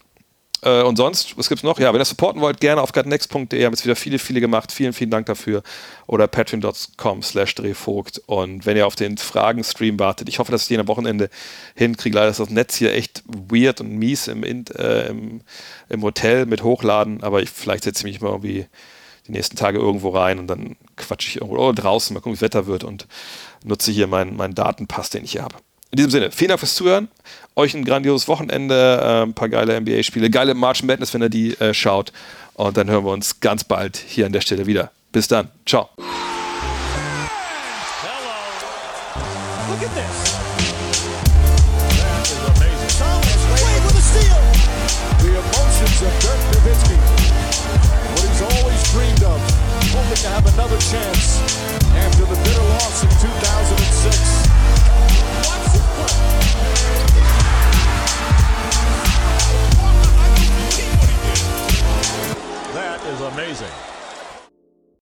Äh, und sonst, was gibt's noch? Ja, wenn ihr supporten wollt, gerne auf gutnext.de. Haben jetzt wieder viele, viele gemacht. Vielen, vielen Dank dafür. Oder patreon.com slash drehvogt. Und wenn ihr auf den Fragen-Stream wartet, ich hoffe, dass ich den am Wochenende hinkriege. Leider ist das Netz hier echt weird und mies im, äh, im, im Hotel mit Hochladen. Aber ich, vielleicht setze ich mich mal irgendwie die nächsten Tage irgendwo rein und dann quatsche ich irgendwo oh, draußen, mal gucken, wie das Wetter wird und nutze hier meinen, meinen Datenpass, den ich hier habe. In diesem Sinne, vielen Dank fürs Zuhören. Euch ein grandioses Wochenende, äh, ein paar geile NBA-Spiele, geile March Madness, wenn ihr die äh, schaut. Und dann hören wir uns ganz bald hier an der Stelle wieder. Bis dann. Ciao. Hello. Look at this. chance.